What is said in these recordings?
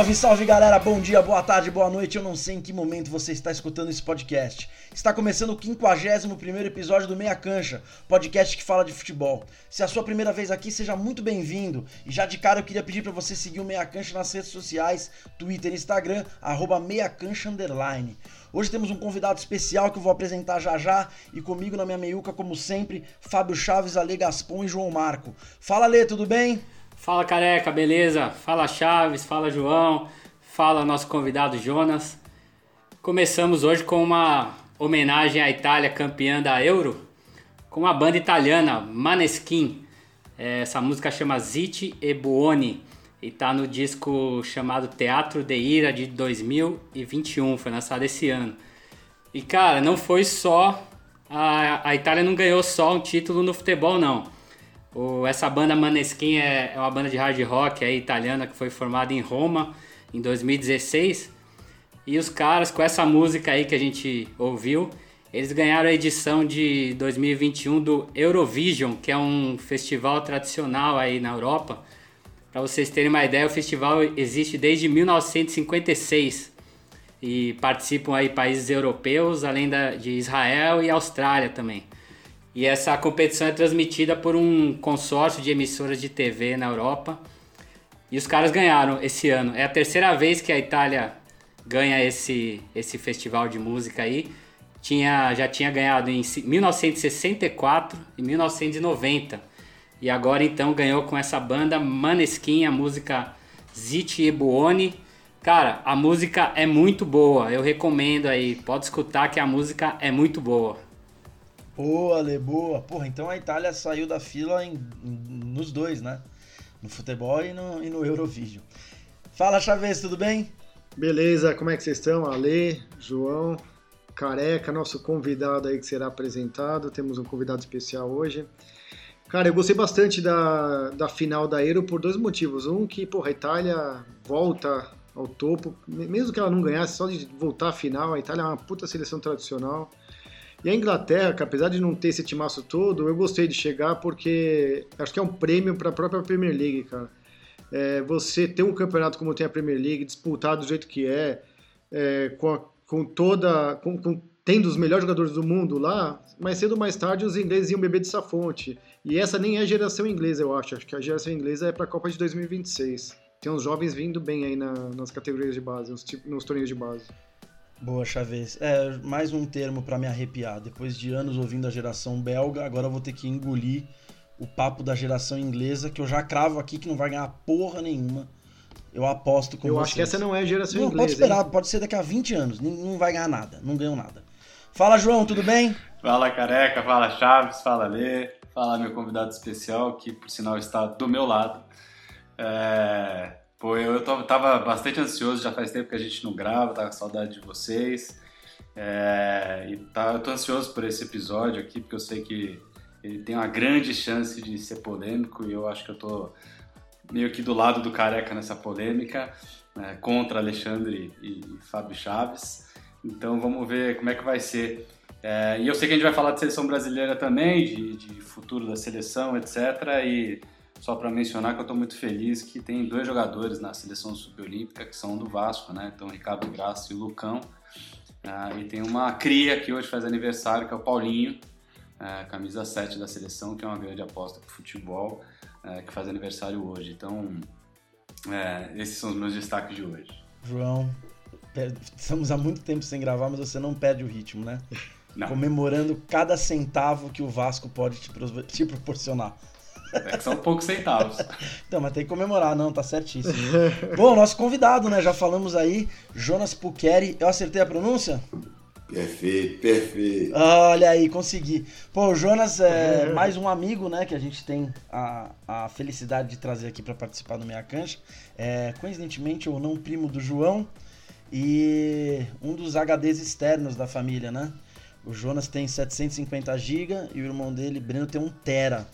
Salve, salve galera, bom dia, boa tarde, boa noite. Eu não sei em que momento você está escutando esse podcast. Está começando o 51 episódio do Meia Cancha, podcast que fala de futebol. Se é a sua primeira vez aqui, seja muito bem-vindo. E já de cara eu queria pedir para você seguir o Meia Cancha nas redes sociais, Twitter e Instagram, arroba meiacancha underline. Hoje temos um convidado especial que eu vou apresentar já já e comigo na minha meiuca, como sempre, Fábio Chaves, Ale Gaspon e João Marco. Fala Ale, tudo bem? Fala careca, beleza? Fala Chaves, fala João, fala nosso convidado Jonas. Começamos hoje com uma homenagem à Itália campeã da Euro, com a banda italiana Maneskin. É, essa música chama Zitti e Buoni e tá no disco chamado Teatro de Ira de 2021, foi lançado esse ano. E cara, não foi só. A, a Itália não ganhou só um título no futebol, não. O, essa banda Maneskin é, é, uma banda de hard rock é, italiana que foi formada em Roma em 2016. E os caras, com essa música aí que a gente ouviu, eles ganharam a edição de 2021 do Eurovision, que é um festival tradicional aí na Europa. Para vocês terem uma ideia, o festival existe desde 1956 e participam aí países europeus, além da, de Israel e Austrália também. E essa competição é transmitida por um consórcio de emissoras de TV na Europa. E os caras ganharam esse ano. É a terceira vez que a Itália ganha esse, esse festival de música aí. Tinha, já tinha ganhado em 1964 e 1990. E agora então ganhou com essa banda Maneskin, a música Ziti e Buoni. Cara, a música é muito boa, eu recomendo aí. Pode escutar que a música é muito boa. Boa, Ale, boa. Porra, então a Itália saiu da fila em, nos dois, né? No futebol e no, e no Eurovision. Fala, Chaves, tudo bem? Beleza, como é que vocês estão? Ale, João, Careca, nosso convidado aí que será apresentado. Temos um convidado especial hoje. Cara, eu gostei bastante da, da final da Euro por dois motivos. Um, que, porra, a Itália volta ao topo, mesmo que ela não ganhasse, só de voltar à final, a Itália é uma puta seleção tradicional. E a Inglaterra, que apesar de não ter esse timaço todo, eu gostei de chegar porque acho que é um prêmio para a própria Premier League, cara. É, você ter um campeonato como tem a Premier League, disputado do jeito que é, é com, a, com, toda. Com, com, tendo os melhores jogadores do mundo lá, mais cedo ou mais tarde os ingleses iam beber dessa fonte. E essa nem é a geração inglesa, eu acho. Acho que a geração inglesa é para a Copa de 2026. Tem uns jovens vindo bem aí na, nas categorias de base, nos, nos torneios de base. Boa, Chaves. É, mais um termo para me arrepiar. Depois de anos ouvindo a geração belga, agora eu vou ter que engolir o papo da geração inglesa, que eu já cravo aqui que não vai ganhar porra nenhuma. Eu aposto com eu vocês. acho que essa não é a geração não, inglesa. Pode esperar, hein? pode ser daqui a 20 anos. Não, não vai ganhar nada, não ganhou nada. Fala, João, tudo bem? Fala, Careca, fala, Chaves, fala, Lê. Fala, meu convidado especial, que por sinal está do meu lado. É... Pô, eu tava bastante ansioso, já faz tempo que a gente não grava, tava com saudade de vocês. É, e tá, eu tô ansioso por esse episódio aqui, porque eu sei que ele tem uma grande chance de ser polêmico e eu acho que eu tô meio que do lado do careca nessa polêmica, né, contra Alexandre e, e Fábio Chaves. Então vamos ver como é que vai ser. É, e eu sei que a gente vai falar de seleção brasileira também, de, de futuro da seleção, etc. E só para mencionar que eu estou muito feliz que tem dois jogadores na seleção subolímpica que são do Vasco, né? Então, Ricardo Graça e o Lucão. Ah, e tem uma cria que hoje faz aniversário, que é o Paulinho, ah, camisa 7 da seleção, que é uma grande aposta para o futebol, ah, que faz aniversário hoje. Então, é, esses são os meus destaques de hoje. João, estamos há muito tempo sem gravar, mas você não perde o ritmo, né? Não. Comemorando cada centavo que o Vasco pode te, te proporcionar. É que são poucos centavos. então, mas tem que comemorar, não, tá certíssimo. Bom, nosso convidado, né? Já falamos aí, Jonas Pucheri. Eu acertei a pronúncia? Perfeito, perfeito. Olha aí, consegui. Pô, o Jonas é mais um amigo, né, que a gente tem a, a felicidade de trazer aqui para participar do Meia Cancha. É, coincidentemente ou não, primo do João e um dos HDs externos da família, né? O Jonas tem 750 GB e o irmão dele, Breno, tem 1 tera.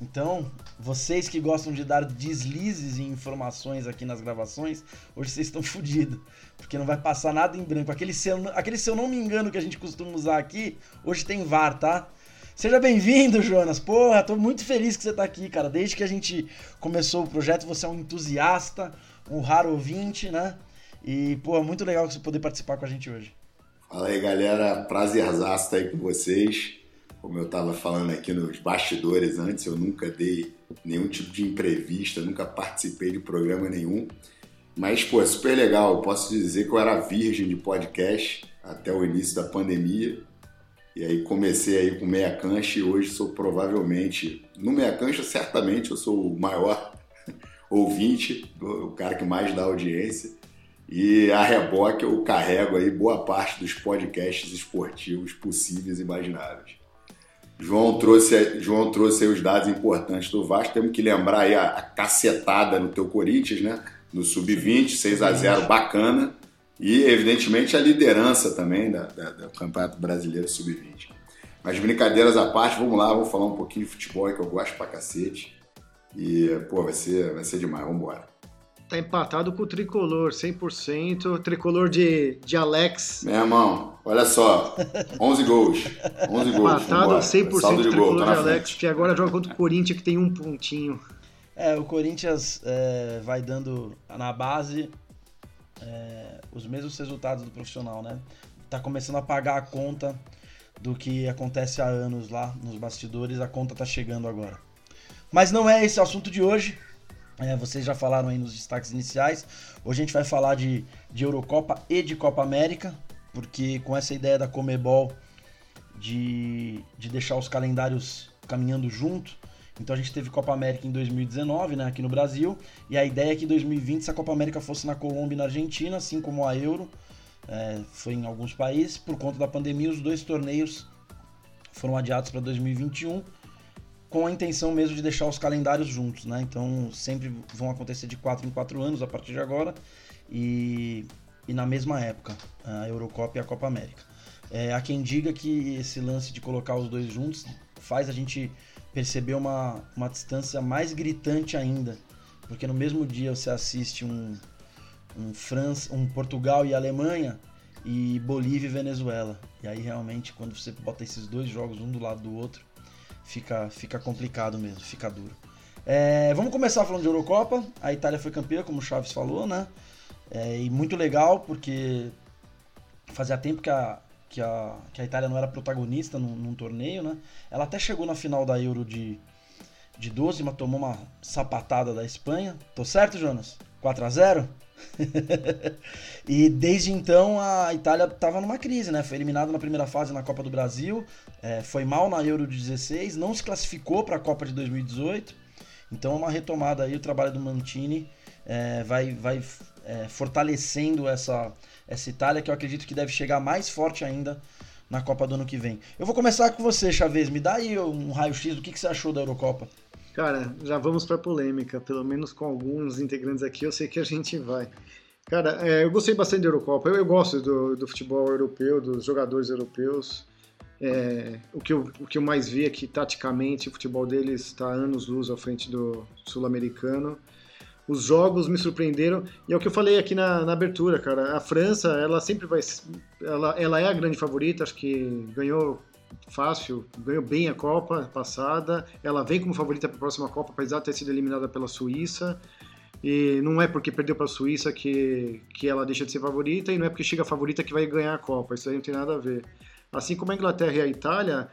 Então, vocês que gostam de dar deslizes em informações aqui nas gravações, hoje vocês estão fodidos. Porque não vai passar nada em branco. Aquele seu, aquele seu não me engano que a gente costuma usar aqui, hoje tem VAR, tá? Seja bem-vindo, Jonas. Porra, tô muito feliz que você tá aqui, cara. Desde que a gente começou o projeto, você é um entusiasta, um raro ouvinte, né? E, pô, muito legal você poder participar com a gente hoje. Fala aí, galera. Prazerzaço estar aí com vocês. Como eu estava falando aqui nos bastidores antes, eu nunca dei nenhum tipo de entrevista, nunca participei de programa nenhum. Mas, pô, é super legal. Posso dizer que eu era virgem de podcast até o início da pandemia. E aí comecei aí com meia cancha e hoje sou provavelmente, no meia cancha certamente eu sou o maior ouvinte, o cara que mais dá audiência. E a reboque eu carrego aí boa parte dos podcasts esportivos possíveis e imagináveis. João trouxe, João trouxe aí os dados importantes do Vasco. Temos que lembrar aí a, a cacetada no teu Corinthians, né? No Sub-20, 6 a 0 bacana. E, evidentemente, a liderança também da, da, do Campeonato Brasileiro Sub-20. Mas brincadeiras à parte, vamos lá, vou falar um pouquinho de futebol que eu gosto pra cacete. E, pô, vai ser, vai ser demais, vamos embora. Tá empatado com o tricolor, 100%. Tricolor de, de Alex. Meu irmão, olha só. 11 gols. 11 gols. Empatado 100% Saldo de tricolor gol, de Alex, que agora joga contra o Corinthians, que tem um pontinho. É, o Corinthians é, vai dando na base é, os mesmos resultados do profissional, né? Tá começando a pagar a conta do que acontece há anos lá nos bastidores, a conta tá chegando agora. Mas não é esse o assunto de hoje. É, vocês já falaram aí nos destaques iniciais. Hoje a gente vai falar de, de Eurocopa e de Copa América, porque com essa ideia da Comebol de, de deixar os calendários caminhando junto, então a gente teve Copa América em 2019, né, aqui no Brasil, e a ideia é que em 2020 essa Copa América fosse na Colômbia e na Argentina, assim como a Euro é, foi em alguns países. Por conta da pandemia, os dois torneios foram adiados para 2021 com a intenção mesmo de deixar os calendários juntos, né? Então sempre vão acontecer de 4 em 4 anos a partir de agora e, e na mesma época, a Eurocopa e a Copa América. É, há quem diga que esse lance de colocar os dois juntos faz a gente perceber uma, uma distância mais gritante ainda, porque no mesmo dia você assiste um, um, França, um Portugal e Alemanha e Bolívia e Venezuela. E aí realmente quando você bota esses dois jogos um do lado do outro, fica, fica complicado mesmo, fica duro. É, vamos começar falando de Eurocopa. A Itália foi campeã, como o Chaves falou, né? É, e muito legal, porque fazia tempo que a, que a, que a Itália não era protagonista num, num, torneio, né? Ela até chegou na final da Euro de, de 12, mas tomou uma sapatada da Espanha. Tô certo, Jonas? 4 a 0 e desde então a Itália estava numa crise, né? Foi eliminada na primeira fase na Copa do Brasil, é, foi mal na Euro de 16, não se classificou para a Copa de 2018. Então, uma retomada aí, o trabalho do Mantini é, vai, vai é, fortalecendo essa, essa Itália, que eu acredito que deve chegar mais forte ainda na Copa do ano que vem. Eu vou começar com você, Chavez. Me dá aí um raio-x do que, que você achou da Eurocopa. Cara, já vamos para polêmica, pelo menos com alguns integrantes aqui, eu sei que a gente vai. Cara, é, eu gostei bastante da Eurocopa, eu, eu gosto do, do, futebol europeu, dos jogadores europeus. É, o, que eu, o que eu mais vi é que, taticamente, o futebol deles está anos luz à frente do sul-americano. Os jogos me surpreenderam, e é o que eu falei aqui na, na abertura, cara. A França, ela sempre vai. Ela, ela é a grande favorita, acho que ganhou fácil, ganhou bem a Copa passada. Ela vem como favorita para a próxima Copa, apesar de ter sido eliminada pela Suíça. E não é porque perdeu para a Suíça que, que ela deixa de ser favorita, e não é porque chega a favorita que vai ganhar a Copa. Isso aí não tem nada a ver. Assim como a Inglaterra e a Itália,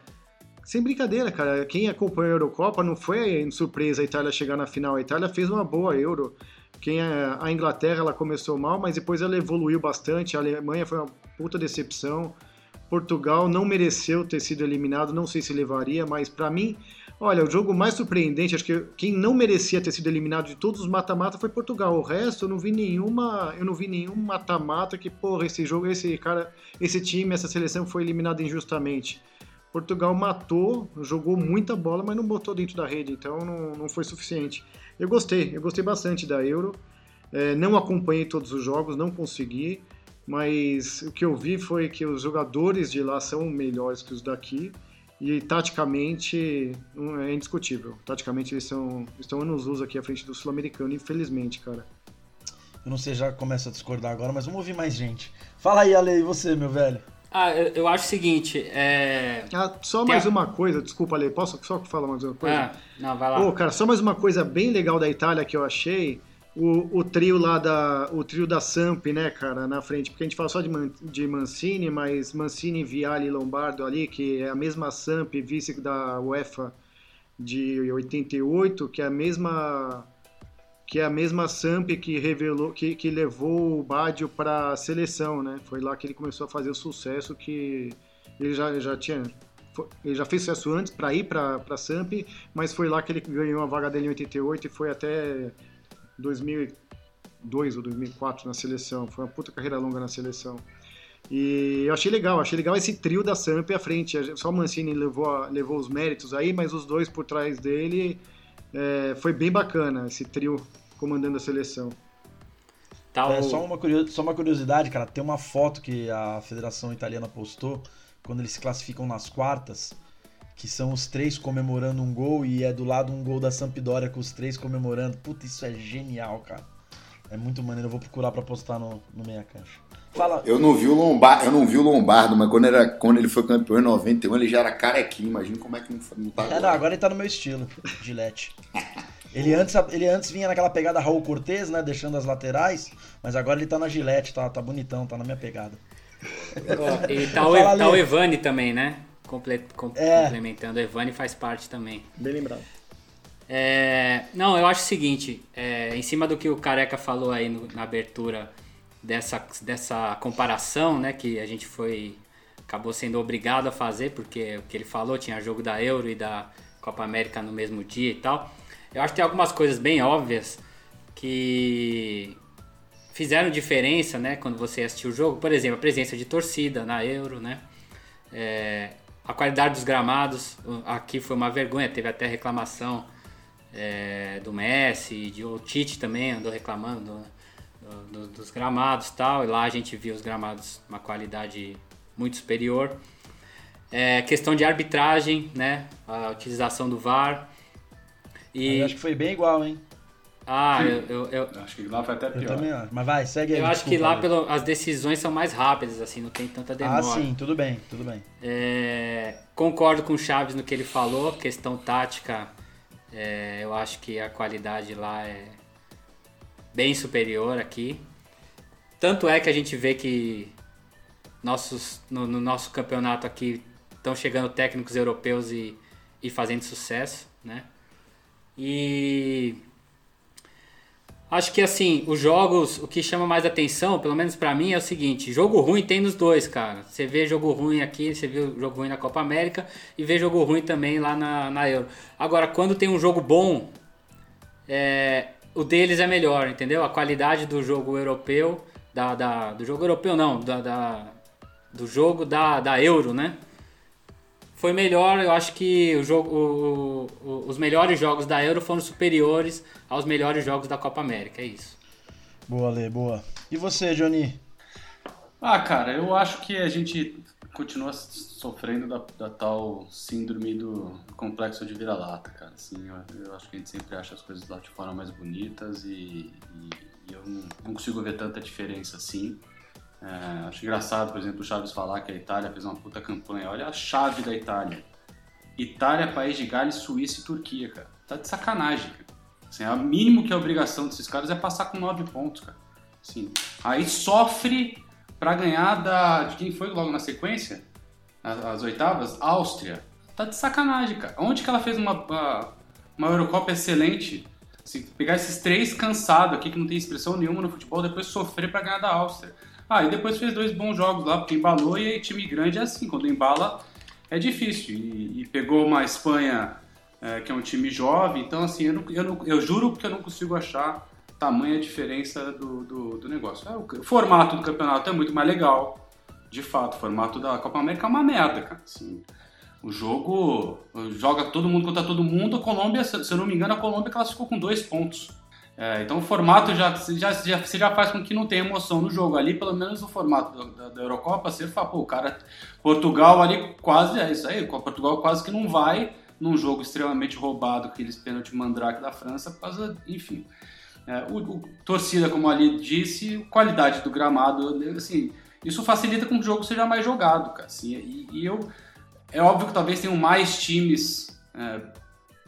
sem brincadeira, cara. Quem acompanhou a Eurocopa não foi surpresa a Itália chegar na final. A Itália fez uma boa Euro. Quem a, a Inglaterra ela começou mal, mas depois ela evoluiu bastante. A Alemanha foi uma puta decepção. Portugal não mereceu ter sido eliminado, não sei se levaria, mas para mim, olha, o jogo mais surpreendente, acho que quem não merecia ter sido eliminado de todos os mata-mata foi Portugal. O resto eu não vi nenhuma, eu não vi nenhum mata-mata que, porra, esse jogo, esse cara, esse time, essa seleção foi eliminada injustamente. Portugal matou, jogou muita bola, mas não botou dentro da rede, então não, não foi suficiente. Eu gostei, eu gostei bastante da Euro. É, não acompanhei todos os jogos, não consegui mas o que eu vi foi que os jogadores de lá são melhores que os daqui e taticamente é indiscutível. Taticamente eles são, estão anos luz aqui à frente do sul-americano, infelizmente, cara. Eu não sei, já começa a discordar agora, mas vamos ouvir mais gente. Fala aí, Ale, e você, meu velho? Ah, eu, eu acho o seguinte, é... Ah, só Tem mais uma coisa, desculpa, Ale, posso só falar mais uma coisa? Ah, não, vai lá. Pô, cara, só mais uma coisa bem legal da Itália que eu achei o, o, trio lá da o trio da Samp, né, cara, na frente, porque a gente fala só de, Man, de Mancini, mas Mancini, Viali e Lombardo ali, que é a mesma Samp, vice da UEFA de 88, que é a mesma que é a mesma Samp que revelou que, que levou o Badio para a seleção, né? Foi lá que ele começou a fazer o sucesso que ele já, já tinha ele já fez sucesso antes para ir para Samp, mas foi lá que ele ganhou a vaga dele em 88 e foi até 2002 ou 2004 na seleção. Foi uma puta carreira longa na seleção. E eu achei legal, achei legal esse trio da Samp à frente. Só o Mancini levou, levou os méritos aí, mas os dois por trás dele é, foi bem bacana, esse trio comandando a seleção. Tá, é, só, uma só uma curiosidade, cara, tem uma foto que a Federação Italiana postou quando eles se classificam nas quartas, que são os três comemorando um gol e é do lado um gol da Sampdoria com os três comemorando. Puta, isso é genial, cara. É muito maneiro, eu vou procurar para postar no, no Meia Cancha. Fala. Eu não vi o Lombardo, eu não vi o Lombardo, mas quando, era, quando ele foi campeão em 91, ele já era carequinho, imagina como é que não, não tá. É, não, agora ele tá no meu estilo, Gillette. Ele antes, ele antes vinha naquela pegada Raul Cortez, né? Deixando as laterais, mas agora ele tá na Gillette, tá, tá bonitão, tá na minha pegada. e tá, o, tá o Evani também, né? Comple com, é. Complementando, Evani faz parte também. Bem lembrado. É, não, eu acho o seguinte, é, em cima do que o Careca falou aí no, na abertura dessa, dessa comparação, né, que a gente foi acabou sendo obrigado a fazer porque o que ele falou tinha jogo da Euro e da Copa América no mesmo dia e tal. Eu acho que tem algumas coisas bem óbvias que fizeram diferença, né, quando você assistiu o jogo. Por exemplo, a presença de torcida na Euro, né? É, a qualidade dos gramados, aqui foi uma vergonha, teve até reclamação é, do Messi, de o Tite também andou reclamando do, do, dos gramados tal, e lá a gente viu os gramados uma qualidade muito superior. É, questão de arbitragem, né? A utilização do VAR. E... Eu acho que foi bem igual, hein? Ah, eu, eu, eu, Acho que lá foi até pior. Eu também acho. Mas vai, segue aí. Eu acho que lá pelo, as decisões são mais rápidas, assim, não tem tanta demora. Ah, sim, tudo bem, tudo bem. É, concordo com o Chaves no que ele falou, questão tática, é, eu acho que a qualidade lá é bem superior aqui. Tanto é que a gente vê que nossos, no, no nosso campeonato aqui estão chegando técnicos europeus e, e fazendo sucesso, né? E Acho que assim, os jogos, o que chama mais atenção, pelo menos para mim, é o seguinte: jogo ruim tem nos dois, cara. Você vê jogo ruim aqui, você viu jogo ruim na Copa América e vê jogo ruim também lá na, na Euro. Agora, quando tem um jogo bom, é, o deles é melhor, entendeu? A qualidade do jogo europeu, da, da do jogo europeu não, da, da do jogo da, da Euro, né? Foi melhor. Eu acho que o jogo, o, o, os melhores jogos da Euro foram superiores aos melhores jogos da Copa América. É isso. Boa, Lê, boa. E você, Johnny? Ah, cara, eu acho que a gente continua sofrendo da, da tal síndrome do complexo de vira-lata, cara. Assim, eu, eu, acho que a gente sempre acha as coisas lá de fora mais bonitas e, e, e eu não, não consigo ver tanta diferença assim. É, acho engraçado, por exemplo, o Chaves falar que a Itália fez uma puta campanha. Olha a chave da Itália. Itália, País de Gales, Suíça e Turquia, cara. Tá de sacanagem, cara. Assim, o mínimo que é a obrigação desses caras é passar com nove pontos, cara. Assim, aí sofre para ganhar da. De quem foi logo na sequência? As, as, oitavas? Áustria. Tá de sacanagem, cara. Onde que ela fez uma, uma, Eurocopa excelente? Assim, pegar esses três cansados aqui que não tem expressão nenhuma no futebol, depois sofrer para ganhar da Áustria. Ah, e depois fez dois bons jogos lá, porque embalou e aí time grande é assim, quando embala é difícil. E, e pegou uma Espanha é, que é um time jovem, então assim, eu, não, eu, não, eu, juro que eu não consigo achar tamanha diferença do, do, do negócio. É, o formato do campeonato é muito mais legal, de fato, o formato da Copa América é uma merda, cara. Assim, o jogo joga todo mundo contra todo mundo, a Colômbia, se eu não me engano, a Colômbia classificou com dois pontos. É, então o formato já, já, já, você já faz com que não tenha emoção no jogo. Ali, pelo menos o formato da, da Eurocopa, você fala, pô, o cara, Portugal ali quase, é isso aí, Portugal quase que não vai num jogo extremamente roubado, aqueles pênalti mandrake da França, por causa, enfim. É, o, o, torcida, como ali disse, qualidade do gramado, assim, isso facilita com que o jogo seja mais jogado, cara. Assim, e, e eu, é óbvio que talvez tenham mais times é,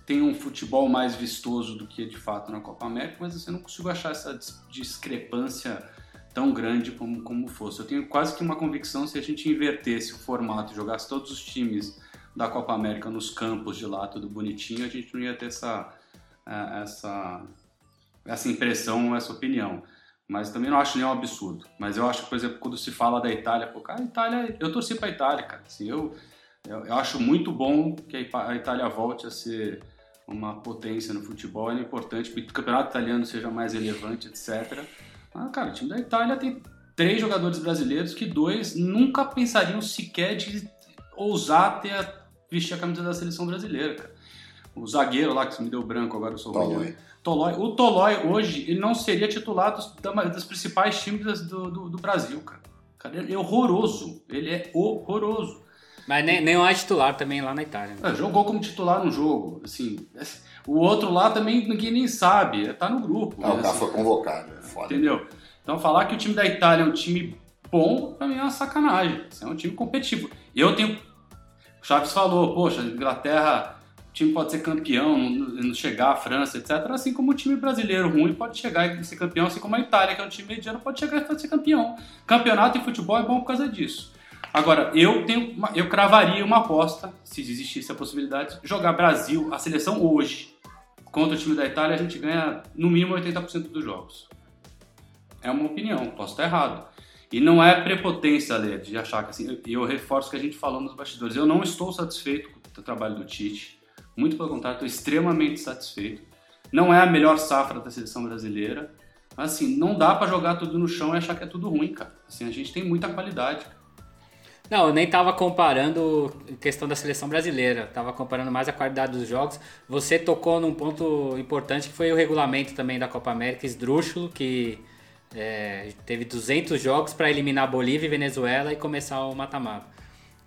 tem um futebol mais vistoso do que de fato na Copa América, mas assim, eu não consigo achar essa discrepância tão grande como, como fosse. Eu tenho quase que uma convicção se a gente invertesse o formato e jogasse todos os times da Copa América nos campos de lá, tudo bonitinho, a gente não ia ter essa, é, essa, essa impressão, essa opinião. Mas também não acho nenhum absurdo. Mas eu acho, por exemplo, quando se fala da Itália, pô, cara, Itália, eu torci para a Itália, cara. Assim, eu, eu, eu, acho muito bom que a Itália volte a ser uma potência no futebol, é importante que o campeonato italiano seja mais relevante, etc. Ah, cara, o time da Itália tem três jogadores brasileiros que dois nunca pensariam sequer de ousar ter a, vestir a camisa da seleção brasileira, cara. O zagueiro lá, que se me deu branco agora, eu sou Tolói. Tolói. O Tolói, hoje, ele não seria titular dos, das principais times do, do, do Brasil, cara. cara. Ele é horroroso. Ele é horroroso. Mas nem, nem é titular também lá na Itália. Né? É, jogou como titular no jogo. Assim, o outro lá também ninguém nem sabe. Tá no grupo. Não, né? o cara foi convocado. É foda. Entendeu? Então falar que o time da Itália é um time bom, pra mim é uma sacanagem. É um time competitivo. Eu tenho. O Chaves falou, poxa, Inglaterra o time pode ser campeão, não chegar à França, etc. Assim como o time brasileiro ruim pode chegar e ser campeão, assim como a Itália, que é um time mediano, pode chegar e ser campeão. Campeonato em futebol é bom por causa disso. Agora, eu tenho, eu cravaria uma aposta, se existisse a possibilidade, jogar Brasil, a seleção hoje, contra o time da Itália, a gente ganha no mínimo 80% dos jogos. É uma opinião, posso estar errado. E não é prepotência, Ale, de achar que assim, eu reforço o que a gente falou nos bastidores. Eu não estou satisfeito com o trabalho do Tite. Muito pelo contrário, estou extremamente satisfeito. Não é a melhor safra da seleção brasileira, assim, não dá para jogar tudo no chão e achar que é tudo ruim, cara. Assim, a gente tem muita qualidade. Não, eu nem estava comparando questão da seleção brasileira, estava comparando mais a qualidade dos jogos. Você tocou num ponto importante que foi o regulamento também da Copa América, esdrúxulo, que é, teve 200 jogos para eliminar Bolívia e Venezuela e começar o mata-mata.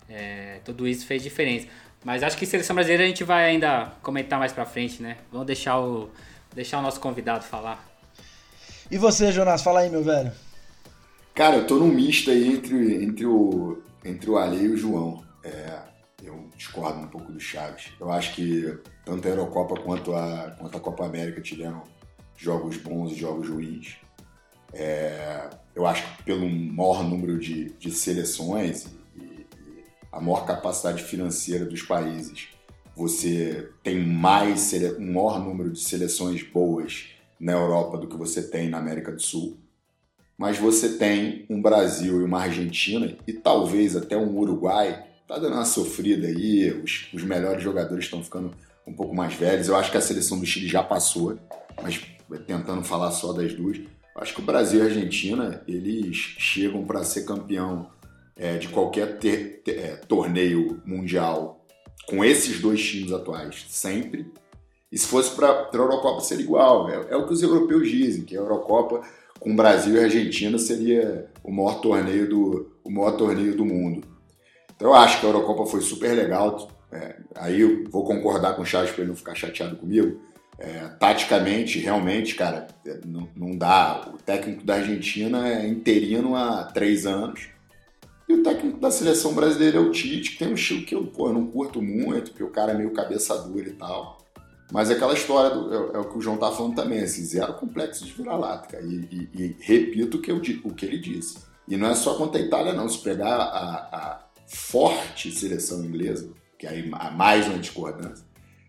É, tudo isso fez diferença. Mas acho que seleção brasileira a gente vai ainda comentar mais pra frente, né? Vamos deixar o, deixar o nosso convidado falar. E você, Jonas, fala aí, meu velho. Cara, eu tô num misto aí entre, entre, o, entre o Ale e o João. É, eu discordo um pouco do Chaves. Eu acho que tanto a Eurocopa quanto a, quanto a Copa América tiveram jogos bons e jogos ruins. É, eu acho que pelo maior número de, de seleções a maior capacidade financeira dos países, você tem mais um maior número de seleções boas na Europa do que você tem na América do Sul. Mas você tem um Brasil e uma Argentina e talvez até um Uruguai. Tá dando uma sofrida aí, os, os melhores jogadores estão ficando um pouco mais velhos. Eu acho que a seleção do Chile já passou, mas tentando falar só das duas. Acho que o Brasil e a Argentina, eles chegam para ser campeão é, de qualquer ter, ter, é, torneio mundial com esses dois times atuais, sempre. E se fosse para a Eurocopa seria igual. É, é, o que os europeus dizem, que a Eurocopa com Brasil e Argentina seria o maior torneio do, o maior torneio do mundo. Então eu acho que a Eurocopa foi super legal. É, aí eu vou concordar com o Chaves para ele não ficar chateado comigo. É, taticamente, realmente, cara, é, não, não, dá. O técnico da Argentina é interino há três anos. E o técnico da seleção brasileira é o Tite, que tem um estilo que eu, pô, eu não curto muito, porque o cara é meio cabeça dura e tal. Mas é aquela história, do, é, é, o que o João tá falando também, assim, zero complexo de vira-lata, e, e, e, repito o que, eu, o que ele disse. E não é só contra a Itália, não. Se pegar a, a forte seleção inglesa, que aí há mais uma discordância,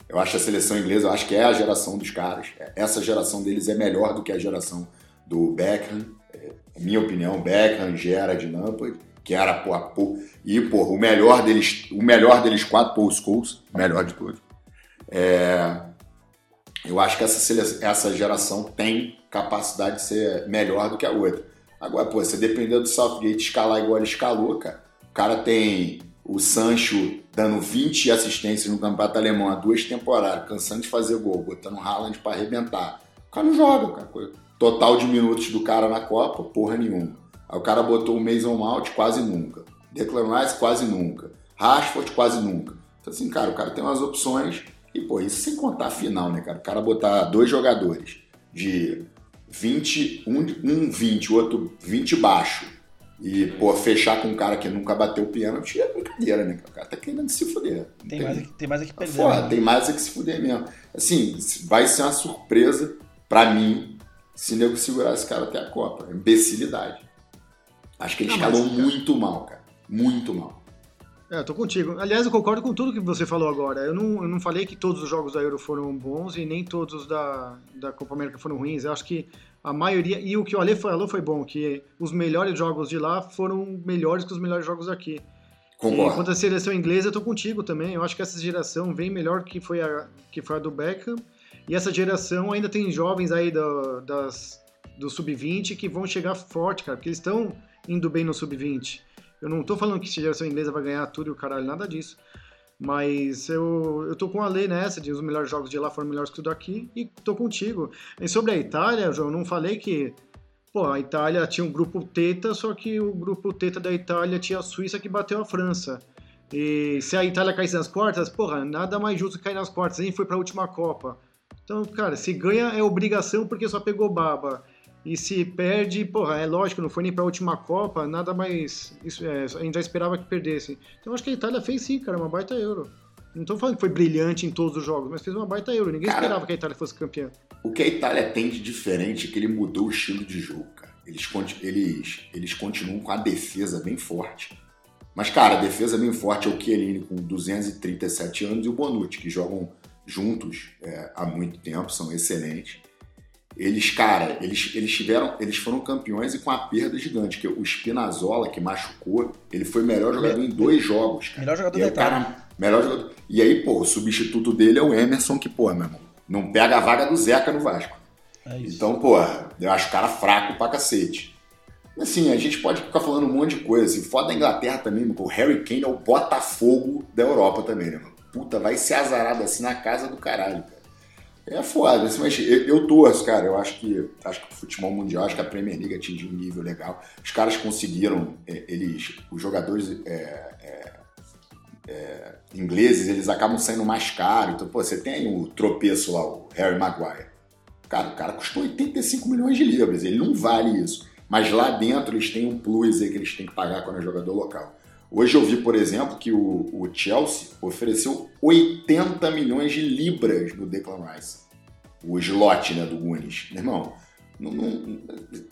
eu acho a seleção inglesa, eu acho que é a geração dos caras. Essa geração deles é melhor do que a geração do Beckham. É, minha opinião, Beckham, Gerrard, Lampard que era pô, e pô, o melhor deles, o melhor deles quatro Paul Scholes, o melhor de todos. É, eu acho que essa, essa geração tem capacidade de ser melhor do que a outra. Agora, pô, você depender do Southgate escalar igual ele escalou, cara. O cara tem o Sancho dando 20 assistências no campeonato alemão há duas temporadas, cansando de fazer gol, botando o Haaland para arrebentar. O cara não joga, cara. Total de minutos do cara na Copa, porra nenhuma. Aí o cara botou o Mason Mount quase nunca. Declan Rice quase nunca. Rashford quase nunca. Então assim, cara, o cara tem umas opções e, pô, isso sem contar a final, né, cara? O cara botar dois jogadores de 20, um, um 20, o outro 20 baixo, E, pô, fechar com um cara que nunca bateu o pênalti é brincadeira, né? O cara tá querendo se fuder. Tem, mais, aqui, tem mais aqui perder. Porra, né? tem mais aqui se fuder mesmo. Assim, vai ser uma surpresa pra mim se nego segurar esse cara até a Copa. Imbecilidade. Acho que ele escalou muito mal, cara. Muito mal. É, eu tô contigo. Aliás, eu concordo com tudo que você falou agora. Eu não, eu não falei que todos os jogos da Euro foram bons e nem todos os da, da Copa América foram ruins. Eu acho que a maioria. E o que o Ale falou foi bom, que os melhores jogos de lá foram melhores que os melhores jogos aqui. Concordo. E quanto à seleção inglesa, eu tô contigo também. Eu acho que essa geração vem melhor que foi a, que foi a do Beckham. E essa geração ainda tem jovens aí do, das, do sub-20 que vão chegar forte, cara, porque eles estão indo bem no sub-20. Eu não tô falando que a geração inglesa vai ganhar tudo e o caralho, nada disso. Mas eu, eu tô com a lei nessa, de os melhores jogos de lá foram melhores que tudo aqui, e tô contigo. E sobre a Itália, João, não falei que. Pô, a Itália tinha um grupo teta, só que o grupo teta da Itália tinha a Suíça que bateu a França. E se a Itália caísse nas quartas, porra, nada mais justo que cair nas quartas, nem foi pra última Copa. Então, cara, se ganha é obrigação porque só pegou baba. E se perde, porra, é lógico, não foi nem para a última Copa, nada mais. Isso, é, a gente já esperava que perdesse. Então acho que a Itália fez sim, cara, uma baita euro. Não estou falando que foi brilhante em todos os jogos, mas fez uma baita euro. Ninguém cara, esperava que a Itália fosse campeã. O que a Itália tem de diferente é que ele mudou o estilo de jogo, cara. Eles, eles, eles continuam com a defesa bem forte. Mas, cara, a defesa bem forte é o Chiellini com 237 anos e o Bonucci, que jogam juntos é, há muito tempo, são excelentes. Eles, cara, eles, eles tiveram, eles foram campeões e com a perda gigante, que o Spinazzola, que machucou, ele foi melhor jogador em dois jogos. Cara. Melhor jogador da Itália. Melhor jogador. E aí, pô, o substituto dele é o Emerson, que, pô, meu irmão, não pega a vaga do Zeca no Vasco. É então, pô, eu acho o cara fraco pra cacete. Assim, a gente pode ficar falando um monte de coisa. Assim, foda da Inglaterra também, o Harry Kane é o Botafogo da Europa também, né, mano? Puta, vai ser azarado assim na casa do caralho, cara. É foda, assim, mas eu, eu torço, cara. Eu acho que acho que o futebol mundial, acho que a Premier League atingiu um nível legal. Os caras conseguiram, é, eles, os jogadores é, é, é, ingleses, eles acabam saindo mais caros. Então, pô, você tem o tropeço lá, o Harry Maguire. Cara, o cara custou 85 milhões de libras, ele não vale isso. Mas lá dentro eles têm um plus aí que eles têm que pagar quando é jogador local. Hoje eu vi, por exemplo, que o, o Chelsea ofereceu 80 milhões de libras no Declan Rice. O slot né, do Gunis. Meu irmão, não, não,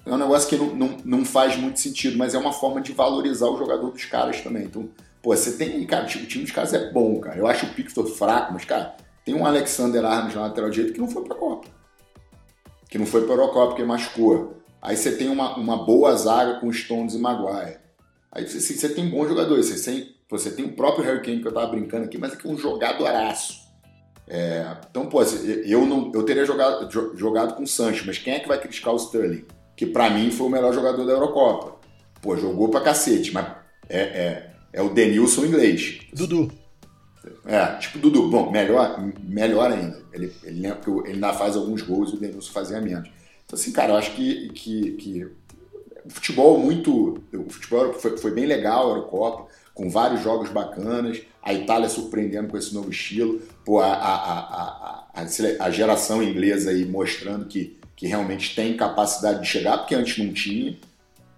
é um negócio que não, não, não faz muito sentido, mas é uma forma de valorizar o jogador dos caras também. Então, pô, você tem, cara, o time dos caras é bom, cara. Eu acho o Pickford fraco, mas, cara, tem um Alexander Arnold na lateral direito que não foi pra Copa. Que não foi pra Eurocopa, porque machucou. Aí você tem uma, uma boa zaga com Stones e Maguire. Aí você, você tem bons jogadores, você tem, você tem o próprio Harry Kane que eu tava brincando aqui, mas aqui é um jogadoraço. É, então, pô, eu, não, eu teria jogado, jogado com o Sancho, mas quem é que vai criticar o Sterling? Que para mim foi o melhor jogador da Eurocopa. Pô, jogou pra cacete, mas é, é, é o Denilson inglês. Dudu. É, tipo Dudu. Bom, melhor, melhor ainda. Ele, ele, ele ainda faz alguns gols e o Denilson fazia menos. Então, assim, cara, eu acho que, que, que futebol muito. O futebol foi, foi bem legal, a Eurocopa, com vários jogos bacanas. A Itália surpreendendo com esse novo estilo. Pô, a, a, a, a, geração inglesa aí mostrando que, que realmente tem capacidade de chegar, porque antes não tinha.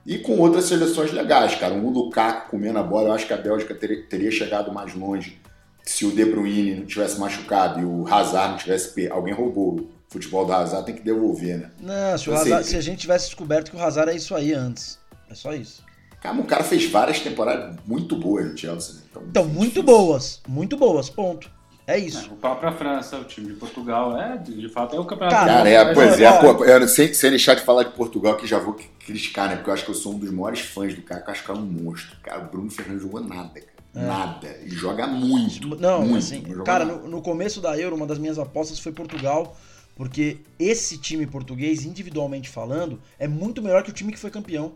E com outras seleções legais, cara. Um Lukaku comendo a bola, eu acho que a Bélgica teria chegado mais longe se o De Bruyne não tivesse machucado e o Hazard não tivesse. Alguém roubou futebol do Hazard tem que devolver, né? Não, se, então, Hazard, assim, se a gente tivesse descoberto que o Hazard é isso aí antes. É só isso. Cara, o cara fez várias temporadas muito boas no Chelsea. Né? Então, então muito boas. Muito boas, ponto. É isso. É, o próprio França, o time de Portugal, é, de fato, é o campeonato. Cara, cara é, pois é, pô, eu, sem, sem deixar de falar de Portugal, que já vou criticar, né? Porque eu acho que eu sou um dos maiores fãs do cara, que eu acho que é um monstro. Cara, o Bruno Fernandes jogou nada, cara. É. Nada. Ele joga muito. Não, muito, assim, cara, no, no, começo da Euro, uma das minhas apostas foi Portugal porque esse time português, individualmente falando, é muito melhor que o time que foi campeão.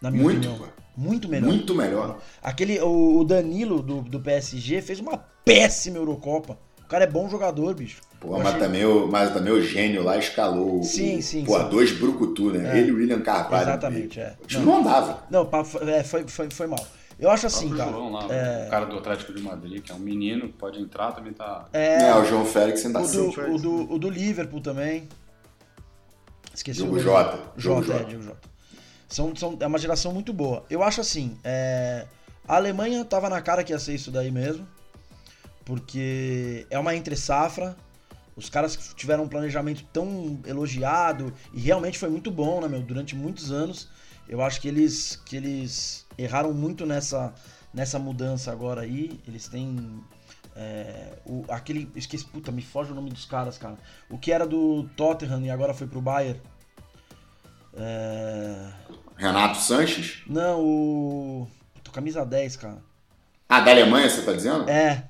Na minha muito, opinião. Muito melhor. Muito melhor. Aquele, o, Danilo do, do PSG fez uma péssima Eurocopa. O cara é bom jogador, bicho. Pô, mas, achei... também o, mas também o gênio lá escalou. Sim, sim. Pô, sim. dois brucutu, né? É. Ele e o William Carvalho. Exatamente, é. Não, não andava. Não, é, foi, foi, foi mal. Eu acho assim, cara. João lá, é... O cara do Atlético de Madrid, que é um menino, pode entrar, também tá. É, é o João Félix ainda o do, o, do, o do Liverpool também. Esqueci Jogo o Jota. Jogo Jota. É, Jogo Jota. São, são, é uma geração muito boa. Eu acho assim, é, a Alemanha tava na cara que ia ser isso daí mesmo, porque é uma entre safra. Os caras tiveram um planejamento tão elogiado e realmente foi muito bom, né, meu? Durante muitos anos, eu acho que eles que eles erraram muito nessa nessa mudança agora aí. Eles têm é, o, aquele. Esqueci, puta, me foge o nome dos caras, cara. O que era do Tottenham e agora foi pro Bayern. É... Renato Sanches? Não, o. Puta, camisa 10, cara. Ah, da Alemanha você tá dizendo? É.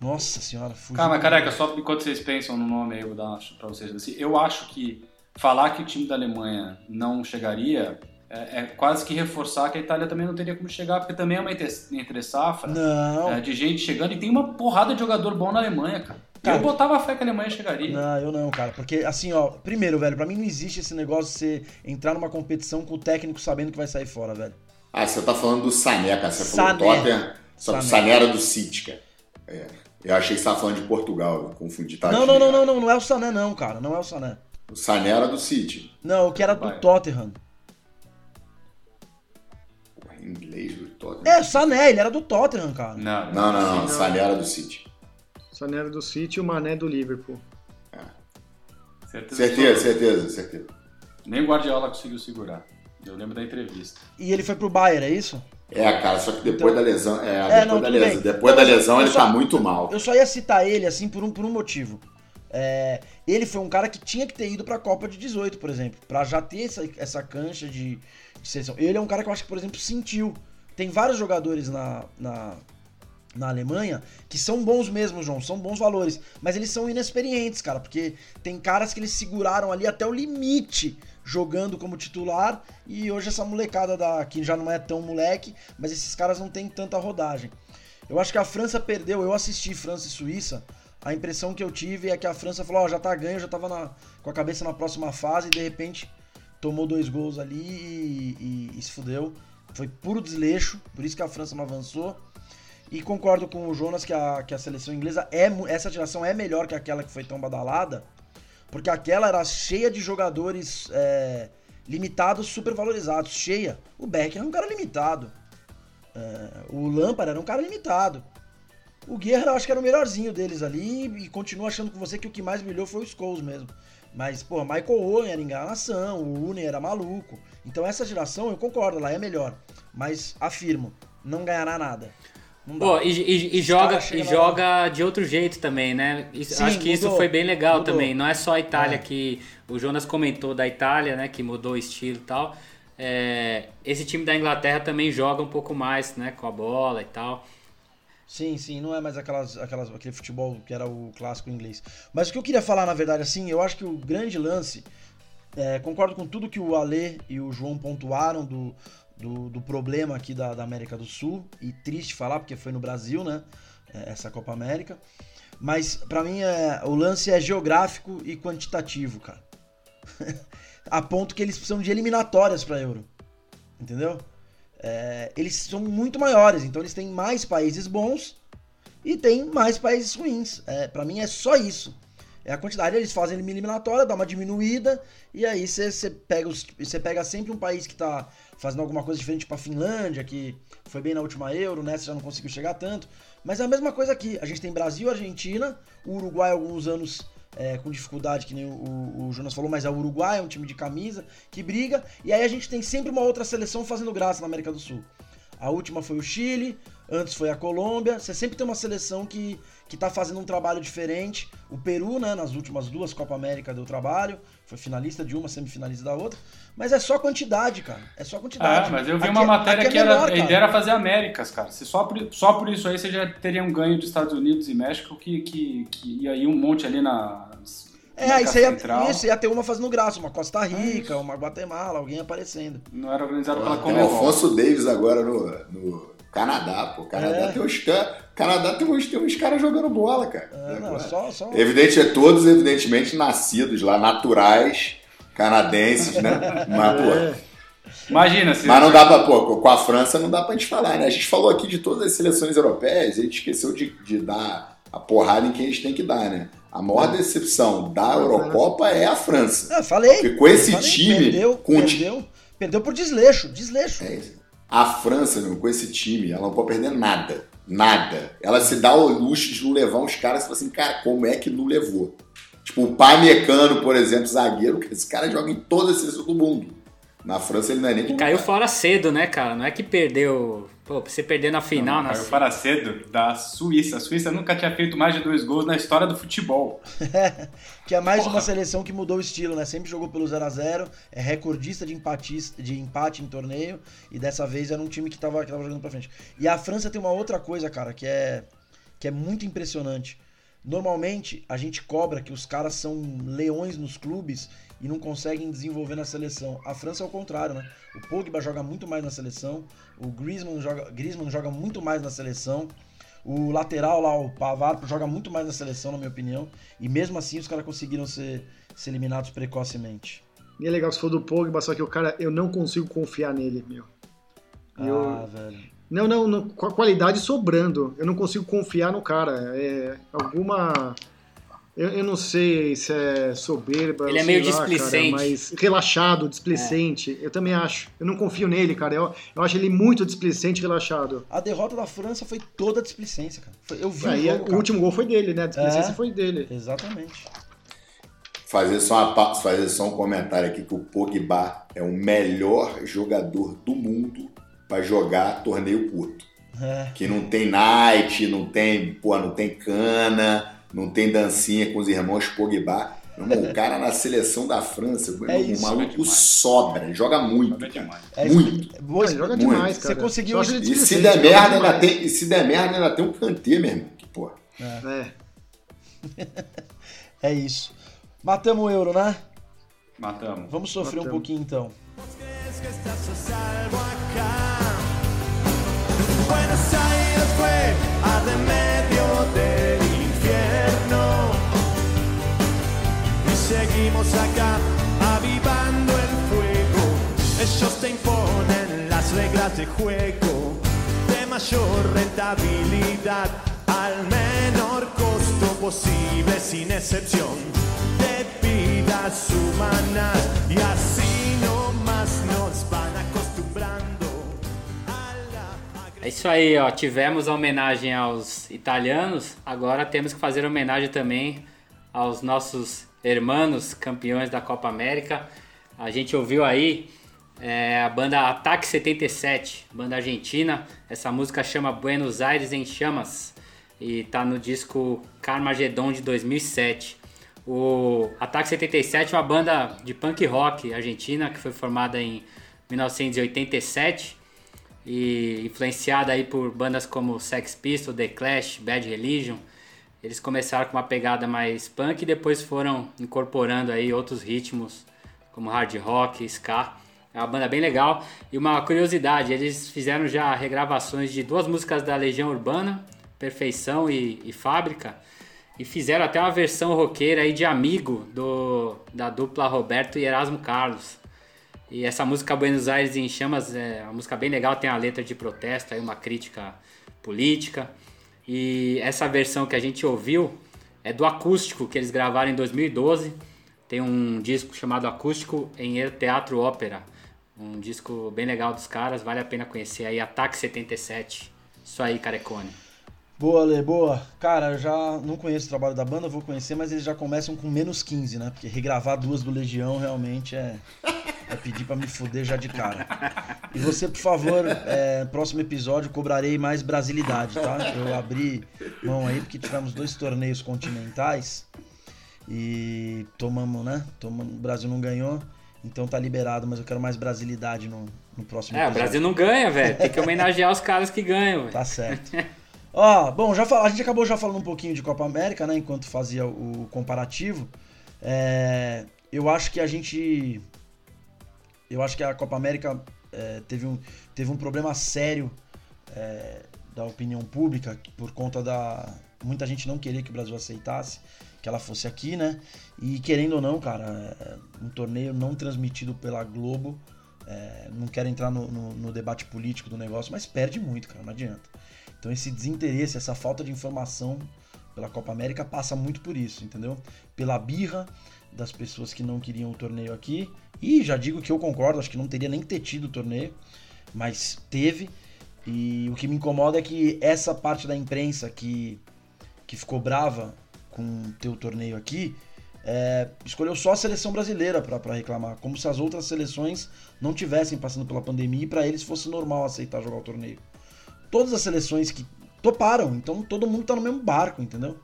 Nossa senhora, fugiu. Calma, careca, só enquanto vocês pensam no nome aí, eu vou dar pra vocês. Assim, eu acho que falar que o time da Alemanha não chegaria é, é, quase que reforçar que a Itália também não teria como chegar, porque também é uma entre, entre safra Não. é, de gente chegando e tem uma porrada de jogador bom na Alemanha, cara. Cara, eu botava fé que a Alemanha chegaria. Não, eu não, cara. Porque, assim, ó, primeiro, velho, pra mim não existe esse negócio de você entrar numa competição com o técnico sabendo que vai sair fora, velho. Ah, você tá falando do Sané, cara. Você Sané. falou Tottenham. Só que o Sané. Sané era do City, cara. É. Eu achei que você tava falando de Portugal, eu confundi, tá? não, não, não, não, não, não é o Sané, não, cara. Não é o Sané. O Sané era do City. Não, o que era do. Tottenham. Inglês do Tottenham. É, o Sané, ele era do Tottenham, cara. Não, Não, não, não. Não. Sané era do City. Sané do City e o Mané do Liverpool. Certeza. Certeza, certeza, certeza. Nem o Guardiola conseguiu segurar. Eu lembro da entrevista. E ele foi pro Bayern, é isso? É, cara, só que depois Então- da lesão. É, É, depois não, da lesão. bem. Depois da lesão eu ele só- tá muito mal. Eu só ia citar ele, assim, por um, por um motivo. É, ele foi um cara que tinha que ter ido pra Copa de 18, por exemplo, Pra já ter essa, essa cancha de, de seleção. Ele é um cara que eu acho que, por exemplo, sentiu. Tem vários jogadores na, na, na Alemanha que são bons mesmo, João, são bons valores, mas eles são inexperientes, cara, porque tem caras que eles seguraram ali até o limite jogando como titular e hoje essa molecada da que já não é tão moleque, mas esses caras não têm tanta rodagem. Eu acho que a França perdeu, eu assisti França e Suíça, a impressão que eu tive é que a França falou, ó, já tá ganho, já tava na- com a cabeça na próxima fase e de repente tomou dois gols ali e, e- e se fudeu. Foi puro desleixo, por isso que a França não avançou. E concordo com o Jonas que a, que a seleção inglesa é essa geração é melhor que aquela que foi tão badalada, porque aquela era cheia de jogadores é, limitados, super valorizados, cheia. O Beckham era um cara limitado. É, o Lampard era um cara limitado. O Guerra eu acho que era o melhorzinho deles ali e continuo achando com você que o que mais brilhou foi o Scholes mesmo. Mas, pô, Michael Owen era enganação, o Rooney era maluco. Então essa geração, eu concordo, ela é melhor. Mas afirmo, não ganhará nada. Não. Pô, e, e- e joga, e joga de outro jeito também, né? Isso- Sim, acho que isso mudou, foi bem legal mudou. também. Não é só a Itália É. que o Jonas comentou da Itália, né? Que mudou o estilo e tal. É, esse time da Inglaterra também joga um pouco mais, né? Com a bola e tal. Sim, sim, não é mais aquelas, aquelas, aquele futebol que era o clássico inglês. Mas o que eu queria falar, na verdade, assim, eu acho que o grande lance, é, concordo com tudo que o Ale e o João pontuaram do, do, do problema aqui da, da América do Sul, e triste falar, porque foi no Brasil, né, é, essa Copa América. Mas, pra mim, é, o lance é geográfico e quantitativo, cara. A ponto que eles precisam de eliminatórias pra Euro. Entendeu? É, eles são muito maiores, então eles têm mais países bons e tem mais países ruins. É, para mim é só isso. É a quantidade, eles fazem eliminatória, dá uma diminuída, e aí você pega, você pega sempre um país que tá fazendo alguma coisa diferente pra Finlândia, que foi bem na última Euro, né? Você já não conseguiu chegar tanto. Mas é a mesma coisa aqui. A gente tem Brasil, Argentina, o Uruguai alguns anos é, com dificuldade, que nem o, o- Jonas falou, mas é o Uruguai, é um time de camisa, que briga. E aí a gente tem sempre uma outra seleção fazendo graça na América do Sul. A última foi o Chile, antes foi a Colômbia. Você sempre tem uma seleção que, que tá fazendo um trabalho diferente. O Peru, né, nas últimas duas Copa América deu trabalho. Foi finalista de uma, semifinalista da outra. Mas é só quantidade, cara. É só quantidade. Ah, mas eu vi Aqui uma é- matéria é que era, menor, a cara. ideia era fazer Américas, cara. Se só, por, só por isso aí você já teria um ganho dos Estados Unidos e México que, que, que ia ir um monte ali na. É, aí você ia, isso, ia ter uma fazendo graça, uma Costa É Rica, uma Guatemala, alguém aparecendo. Não era organizado pela Tem o Comebol. Alfonso Davis agora no, no Canadá, pô. Canadá É. tem uns caras. Canadá tem uns, tem uns caras jogando bola, cara. É, não, Agora. só, só... Evidente, é todos evidentemente nascidos lá, naturais, canadenses, né? Mas, pô, Imagina, se mas não dá pra, pô, com a França não dá pra gente falar, né? A gente falou aqui de todas as seleções europeias, a gente esqueceu de, de dar a porrada em quem a gente tem que dar, né? A maior decepção da Eurocopa é a França. Ah, falei. Porque com esse falei, time. Perdeu, com perdeu, perdeu por desleixo, desleixo. É isso. A França, meu, com esse time, ela não pode perder nada. Nada. Ela se dá o luxo de não levar uns caras e fala assim, cara, como é que não levou? Tipo, o Pamecano, por exemplo, zagueiro, que esse cara joga em toda a seleção do mundo. Na França ele não é nem E caiu fora cedo, né, cara? Não é que perdeu. Pô, pra você perder na final, Não, na... caiu para cedo da Suíça. A Suíça nunca tinha feito mais de dois gols na história do futebol. que é mais Porra. uma seleção que mudou o estilo, né? Sempre jogou pelo 0 a 0 é recordista de, empatista, de empate em torneio, e dessa vez era um time que tava, que tava jogando pra frente. E a França tem uma outra coisa, cara, que é, que é muito impressionante. Normalmente, a gente cobra que os caras são leões nos clubes e não conseguem desenvolver na seleção. A França é o contrário, né? O Pogba joga muito mais na seleção, o Griezmann joga, Griezmann joga muito mais na seleção, o lateral lá, o Pavard, joga muito mais na seleção, na minha opinião. E mesmo assim os caras conseguiram ser, ser eliminados precocemente. E é legal se for do Pogba, só que o cara, eu não consigo confiar nele, meu. Eu- Ah, velho. Não, não, não, com a qualidade sobrando. Eu não consigo confiar no cara. É alguma. Eu, eu não sei se é soberba. Ele é meio lá, displicente. Cara, mas relaxado, displicente. Eu também acho. Eu não confio nele, cara. Eu, eu acho ele muito displicente e relaxado. A derrota da França foi toda displicência, cara. Foi- Eu vi Aí, o jogo, o cara. último gol foi dele, né? A displicência É. foi dele. Exatamente. Fazer só, uma, fazer só um comentário aqui que o Pogba é o melhor jogador do mundo para jogar torneio curto. É. Que não tem night, não tem, pô, não tem cana, não tem dancinha com os irmãos Pogba. Irmão, o cara na seleção da França, É irmão, isso. o maluco demais. sobra, joga muito. Joga cara. demais. É Muito. Boa, Ele joga muito. demais, Você cara. conseguiu- Só acho ele E se der merda, ainda demais. tem, e se der merda, ainda tem um cantê, meu irmão. Que porra. É. É isso. Matamos o euro, né? Matamos. Vamos sofrer um Matamos. pouquinho então. Buenos Aires fue a de medio seguimos acá avivando el fuego. Ellos te imponen las reglas de juego de mayor rentabilidad al menor costo posible sin excepción de vidas humanas y así nomás nos van acostumbrando É isso aí, ó. Tivemos a homenagem aos italianos, agora temos que fazer homenagem também aos nossos hermanos campeões da Copa América. A gente ouviu aí é, a banda Ataque 77, banda argentina. Essa música chama Buenos Aires em Chamas e tá no disco Carmageddon de 2007. O Ataque 77 é uma banda de punk rock argentina que foi formada em 1987 e influenciada aí por bandas como Sex Pistols, The Clash, Bad Religion. Eles começaram com uma pegada mais punk e depois foram incorporando aí outros ritmos como hard rock, ska. É uma banda bem legal. E uma curiosidade, eles fizeram já regravações de duas músicas da Legião Urbana, Perfeição e, e Fábrica. E fizeram até uma versão roqueira aí de Amigo do, da dupla Roberto e Erasmo Carlos. E essa música Buenos Aires em Chamas é uma música bem legal, tem a letra de protesto, aí uma crítica política. E essa versão que a gente ouviu é do acústico que eles gravaram em 2012. Tem um disco chamado Acústico em Teatro Ópera. Um disco bem legal dos caras, vale a pena conhecer aí, Ataque 77. Isso aí, Carecone. Boa, Lê, boa. Cara, eu já não conheço o trabalho da banda, vou conhecer, mas eles já começam com menos 15, né? Porque regravar duas do Legião realmente é, é pedir pra me fuder já de cara. E você, por favor, é, próximo episódio cobrarei mais brasilidade, tá? Eu abri mão aí porque tivemos dois torneios continentais e tomamos, né? Tomamos, o Brasil não ganhou, então tá liberado, mas eu quero mais brasilidade no, no próximo É, o episódio. Brasil não ganha, velho. Tem que homenagear os caras que ganham, velho. Tá certo. Ó, bom, já fal... a gente acabou já falando um pouquinho de Copa América, né? Enquanto fazia o comparativo. É, Eu acho que a gente. Eu acho que a Copa América é, teve, um, teve um problema sério é, da opinião pública por conta da. Muita gente não querer que o Brasil aceitasse que ela fosse aqui, né? E querendo ou não, cara, é, um torneio não transmitido pela Globo. é, não quero entrar no, no- no debate político do negócio, mas perde muito, cara, não adianta. Então esse desinteresse, essa falta de informação pela Copa América passa muito por isso, entendeu? Pela birra das pessoas que não queriam o torneio aqui. E já digo que eu concordo, acho que não teria nem ter tido o torneio, mas teve. E o que me incomoda é que essa parte da imprensa que, que ficou brava com o torneio aqui, é, escolheu só a seleção brasileira para reclamar, como se as outras seleções não tivessem passando pela pandemia e para eles fosse normal aceitar jogar o torneio. Todas as seleções que toparam, então todo mundo tá no mesmo barco, entendeu?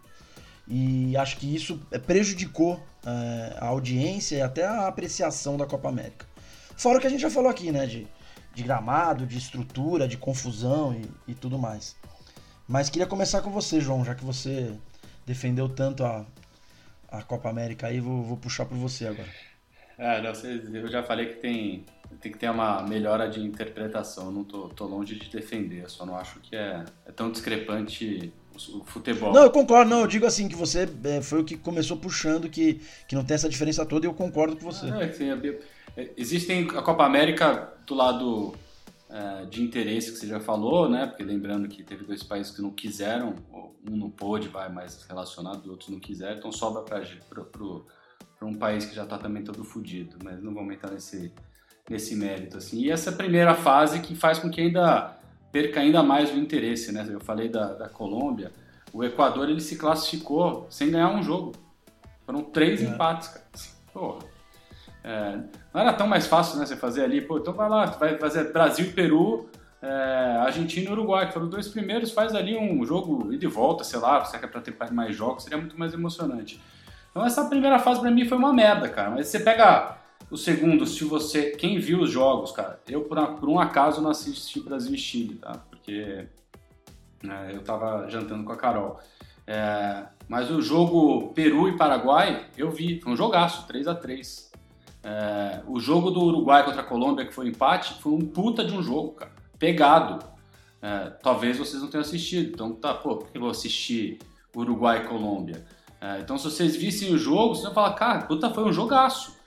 E acho que isso prejudicou é, a audiência e até a apreciação da Copa América. Fora o que a gente já falou aqui, né? De, de gramado, de estrutura, de confusão e, e tudo mais. Mas queria começar com você, João, já que você defendeu tanto a, a Copa América aí, vou, vou puxar por você agora. É, não, eu já falei que tem, tem que ter uma melhora de interpretação. Não tô, tô longe de defender, eu só não acho que é, é tão discrepante o futebol. Não, eu concordo, não, eu digo assim, que você é, foi o que começou puxando, que, que não tem essa diferença toda e eu concordo com você. É, sim, é, existem a Copa América do lado é, de interesse que você já falou, né? Porque lembrando que teve dois países que não quiseram, um não pôde, vai mais relacionado, outros não quiseram, então sobra para um país que já está também todo fodido, mas não vou entrar nesse, nesse mérito, assim. E essa primeira fase que faz com que ainda perca ainda mais o interesse, né? Eu falei da, da Colômbia, o Equador ele se classificou sem ganhar um jogo. Foram três é. empates, cara. Porra. É, não era tão mais fácil, né? Você fazer ali, pô, então vai lá, vai fazer Brasil e Peru, é, Argentina e Uruguai, que foram os dois primeiros, faz ali um jogo e volta, sei lá, se é para ter mais jogos, seria muito mais emocionante. Então essa primeira fase para mim foi uma merda, cara. Mas você pega o segundo, se você. Quem viu os jogos, cara, eu por, por um acaso não assisti Brasil e Chile, tá? Porque né, eu tava jantando com a Carol. É, mas o jogo Peru e Paraguai, eu vi, foi um jogaço, 3 a 3 é, O jogo do Uruguai contra a Colômbia, que foi um empate, foi um puta de um jogo, cara. Pegado. É, talvez vocês não tenham assistido. Então, tá, pô, por que eu vou assistir Uruguai e Colômbia? É, então, se vocês vissem o jogo, vocês vão falar, cara, puta, foi um jogaço.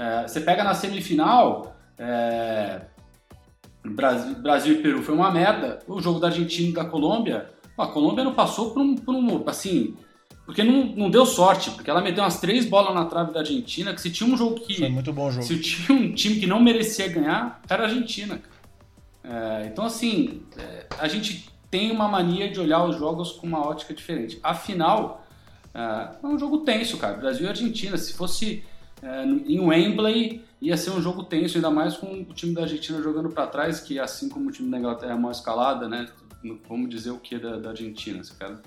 É, você pega na semifinal, é, Brasil, Brasil, e Peru foi uma merda. O jogo da Argentina e da Colômbia, a Colômbia não passou por um, por um assim, porque não, não deu sorte, porque ela meteu umas três bolas na trave da Argentina, que se tinha um jogo que... Foi muito bom jogo. Se tinha um time que não merecia ganhar, era a Argentina. É, então, assim, é, a gente tem uma mania de olhar os jogos com uma ótica diferente. Afinal, é, é um jogo tenso, cara. Brasil e Argentina. Se fosse é, em Wembley ia ser um jogo tenso, ainda mais com o time da Argentina jogando para trás, que assim como o time da Inglaterra é uma escalada, né? Vamos dizer o que da, da Argentina, se, cara,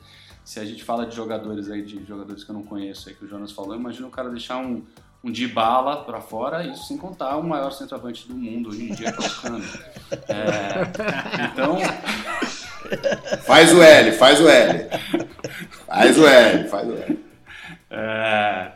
se a gente fala de jogadores aí, de jogadores que eu não conheço aí, que o Jonas falou, imagina o cara deixar um, um de bala para fora, isso sem contar o maior centroavante do mundo hoje em dia, que é o Cano. É, então. Faz o L, faz o L. Faz o L, faz o L. É,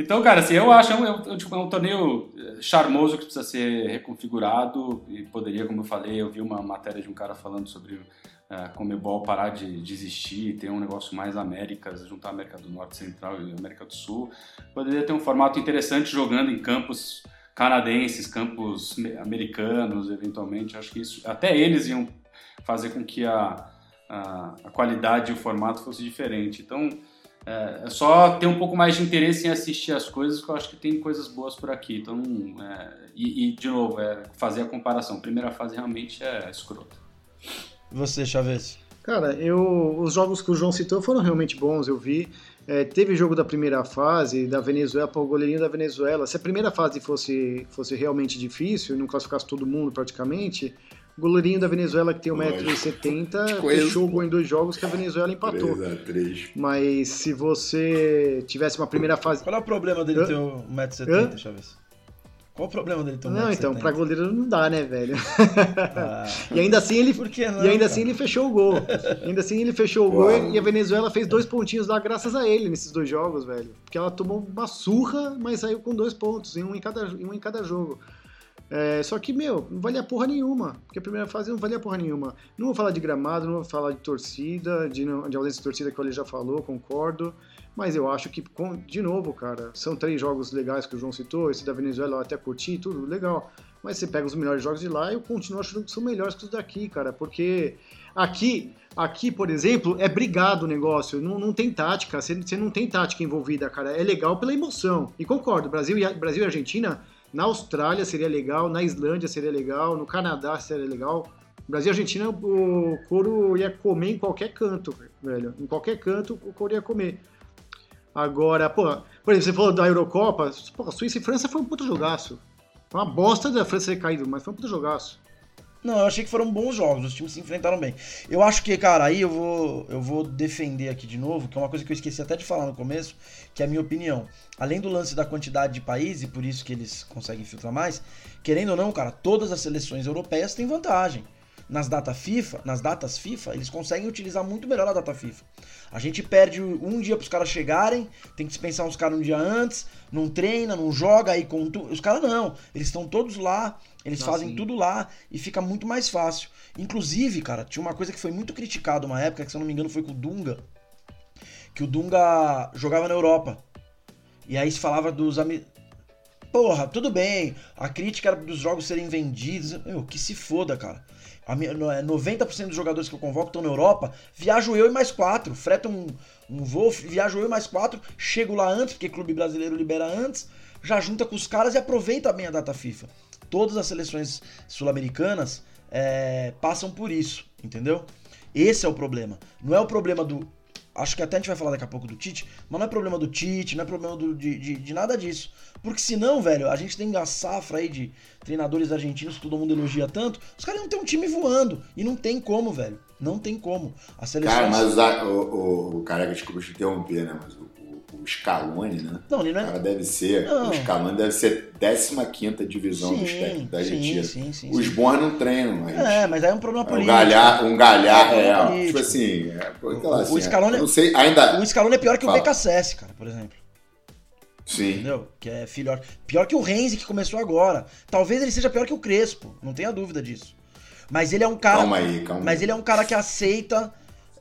então, cara, assim, eu acho é um, tipo, é um torneio eh, charmoso que precisa ser reconfigurado e poderia, como eu falei, eu vi uma matéria de um cara falando sobre uh, Comebol parar de, de existir, ter um negócio mais Américas, juntar América do Norte, Central e América do Sul. Poderia ter um formato interessante jogando em campos canadenses, campos americanos, eventualmente. Acho que isso, até eles iam fazer com que a, a, a qualidade e o formato fosse diferente. Então, é, é, só ter um pouco mais de interesse em assistir as coisas, que eu acho que tem coisas boas por aqui. Então, é, e, e, de novo, é fazer a comparação. Primeira fase realmente é escrota. Você, Chaves? Cara, eu, os jogos que o João citou foram realmente bons, eu vi. É, teve jogo da primeira fase, da Venezuela, para o goleirinho da Venezuela. Se a primeira fase fosse, fosse realmente difícil, não classificasse todo mundo praticamente, goleirinho da Venezuela, que tem 1,70m, fechou o gol em dois jogos que a Venezuela empatou. 3 a 3. Mas se você tivesse uma primeira fase. Qual é o problema dele ter 1,70m, Chaves? Qual o problema dele ter 1,70m? Não, então, pra goleiro não dá, né, velho? Ah, e ainda assim ele. Por que não, e ainda assim ele fechou o gol. ainda assim ele fechou o gol e a Venezuela fez dois pontinhos lá graças a ele nesses dois jogos, velho. Porque ela tomou uma surra, mas saiu com dois pontos, um em cada, um em cada jogo. É, só que, meu, não valia porra nenhuma. Porque a primeira fase não valia porra nenhuma. Não vou falar de gramado, não vou falar de torcida, de, de ausência de torcida que ele já falou, concordo. Mas eu acho que, de novo, cara, são três jogos legais que o João citou. Esse da Venezuela eu até curti, tudo legal. Mas você pega os melhores jogos de lá e eu continuo achando que são melhores que os daqui, cara. Porque aqui, aqui por exemplo, é brigado o negócio. Não, não tem tática. Você, você não tem tática envolvida, cara. É legal pela emoção. E concordo, Brasil e, Brasil e Argentina, na Austrália seria legal, na Islândia seria legal, no Canadá seria legal. Brasil e Argentina, o couro ia comer em qualquer canto, velho. Em qualquer canto, o couro ia comer. Agora, pô, por exemplo, você falou da Eurocopa, pô, Suíça e França foi um puto jogaço. Foi uma bosta da França ter caído, mas foi um puto jogaço. Não, eu achei que foram bons jogos, os times se enfrentaram bem. Eu acho que, cara, aí eu vou, eu vou defender aqui de novo, que é uma coisa que eu esqueci até de falar no começo, que é a minha opinião. Além do lance da quantidade de países, e por isso que eles conseguem filtrar mais, querendo ou não, cara, todas as seleções europeias têm vantagem nas datas FIFA, nas datas FIFA, eles conseguem utilizar muito melhor a data FIFA. A gente perde um dia para os caras chegarem, tem que dispensar uns caras um dia antes, não treina, não joga aí com tu... os caras não, eles estão todos lá, eles ah, fazem sim. tudo lá e fica muito mais fácil. Inclusive, cara, tinha uma coisa que foi muito criticado uma época, que se eu não me engano foi com o Dunga, que o Dunga jogava na Europa. E aí se falava dos amigos Porra, tudo bem. A crítica era dos jogos serem vendidos. Meu, que se foda, cara. 90% é, dos jogadores que eu convoco estão na Europa. Viajo eu e mais quatro. Freto um, um voo, viajo eu e mais quatro. Chego lá antes, porque clube brasileiro libera antes. Já junta com os caras e aproveita bem a data FIFA. Todas as seleções sul-americanas é, passam por isso, entendeu? Esse é o problema. Não é o problema do Acho que até a gente vai falar daqui a pouco do Tite, mas não é problema do Tite, não é problema do, de, de, de, nada disso. Porque senão, velho, a gente tem a safra aí de treinadores argentinos que todo mundo elogia tanto, os caras não tem um time voando. E não tem como, velho. Não tem como. A seleção. Cara, mas o, o, o cara, desculpa te interromper, né? Mas o o Scaloni, né? Não, ele não é... O cara deve ser. Não. O Scaloni deve ser 15 divisão sim, dos técnicos da Argentina. Sim, sim, sim, Os bons não treinam, mas. É, mas aí é um problema político. Um galhar, um galhar é, é tipo assim. É, lá, assim, o Scaloni, não sei, ainda... o Scaloni é pior que Fala. o BKSS, cara, por exemplo. Sim. Entendeu? Que é filhote. Pior que o Renzi, que começou agora. Talvez ele seja pior que o Crespo, não tenha dúvida disso. Mas ele é um cara. Calma aí, calma Mas ele é um cara que aceita.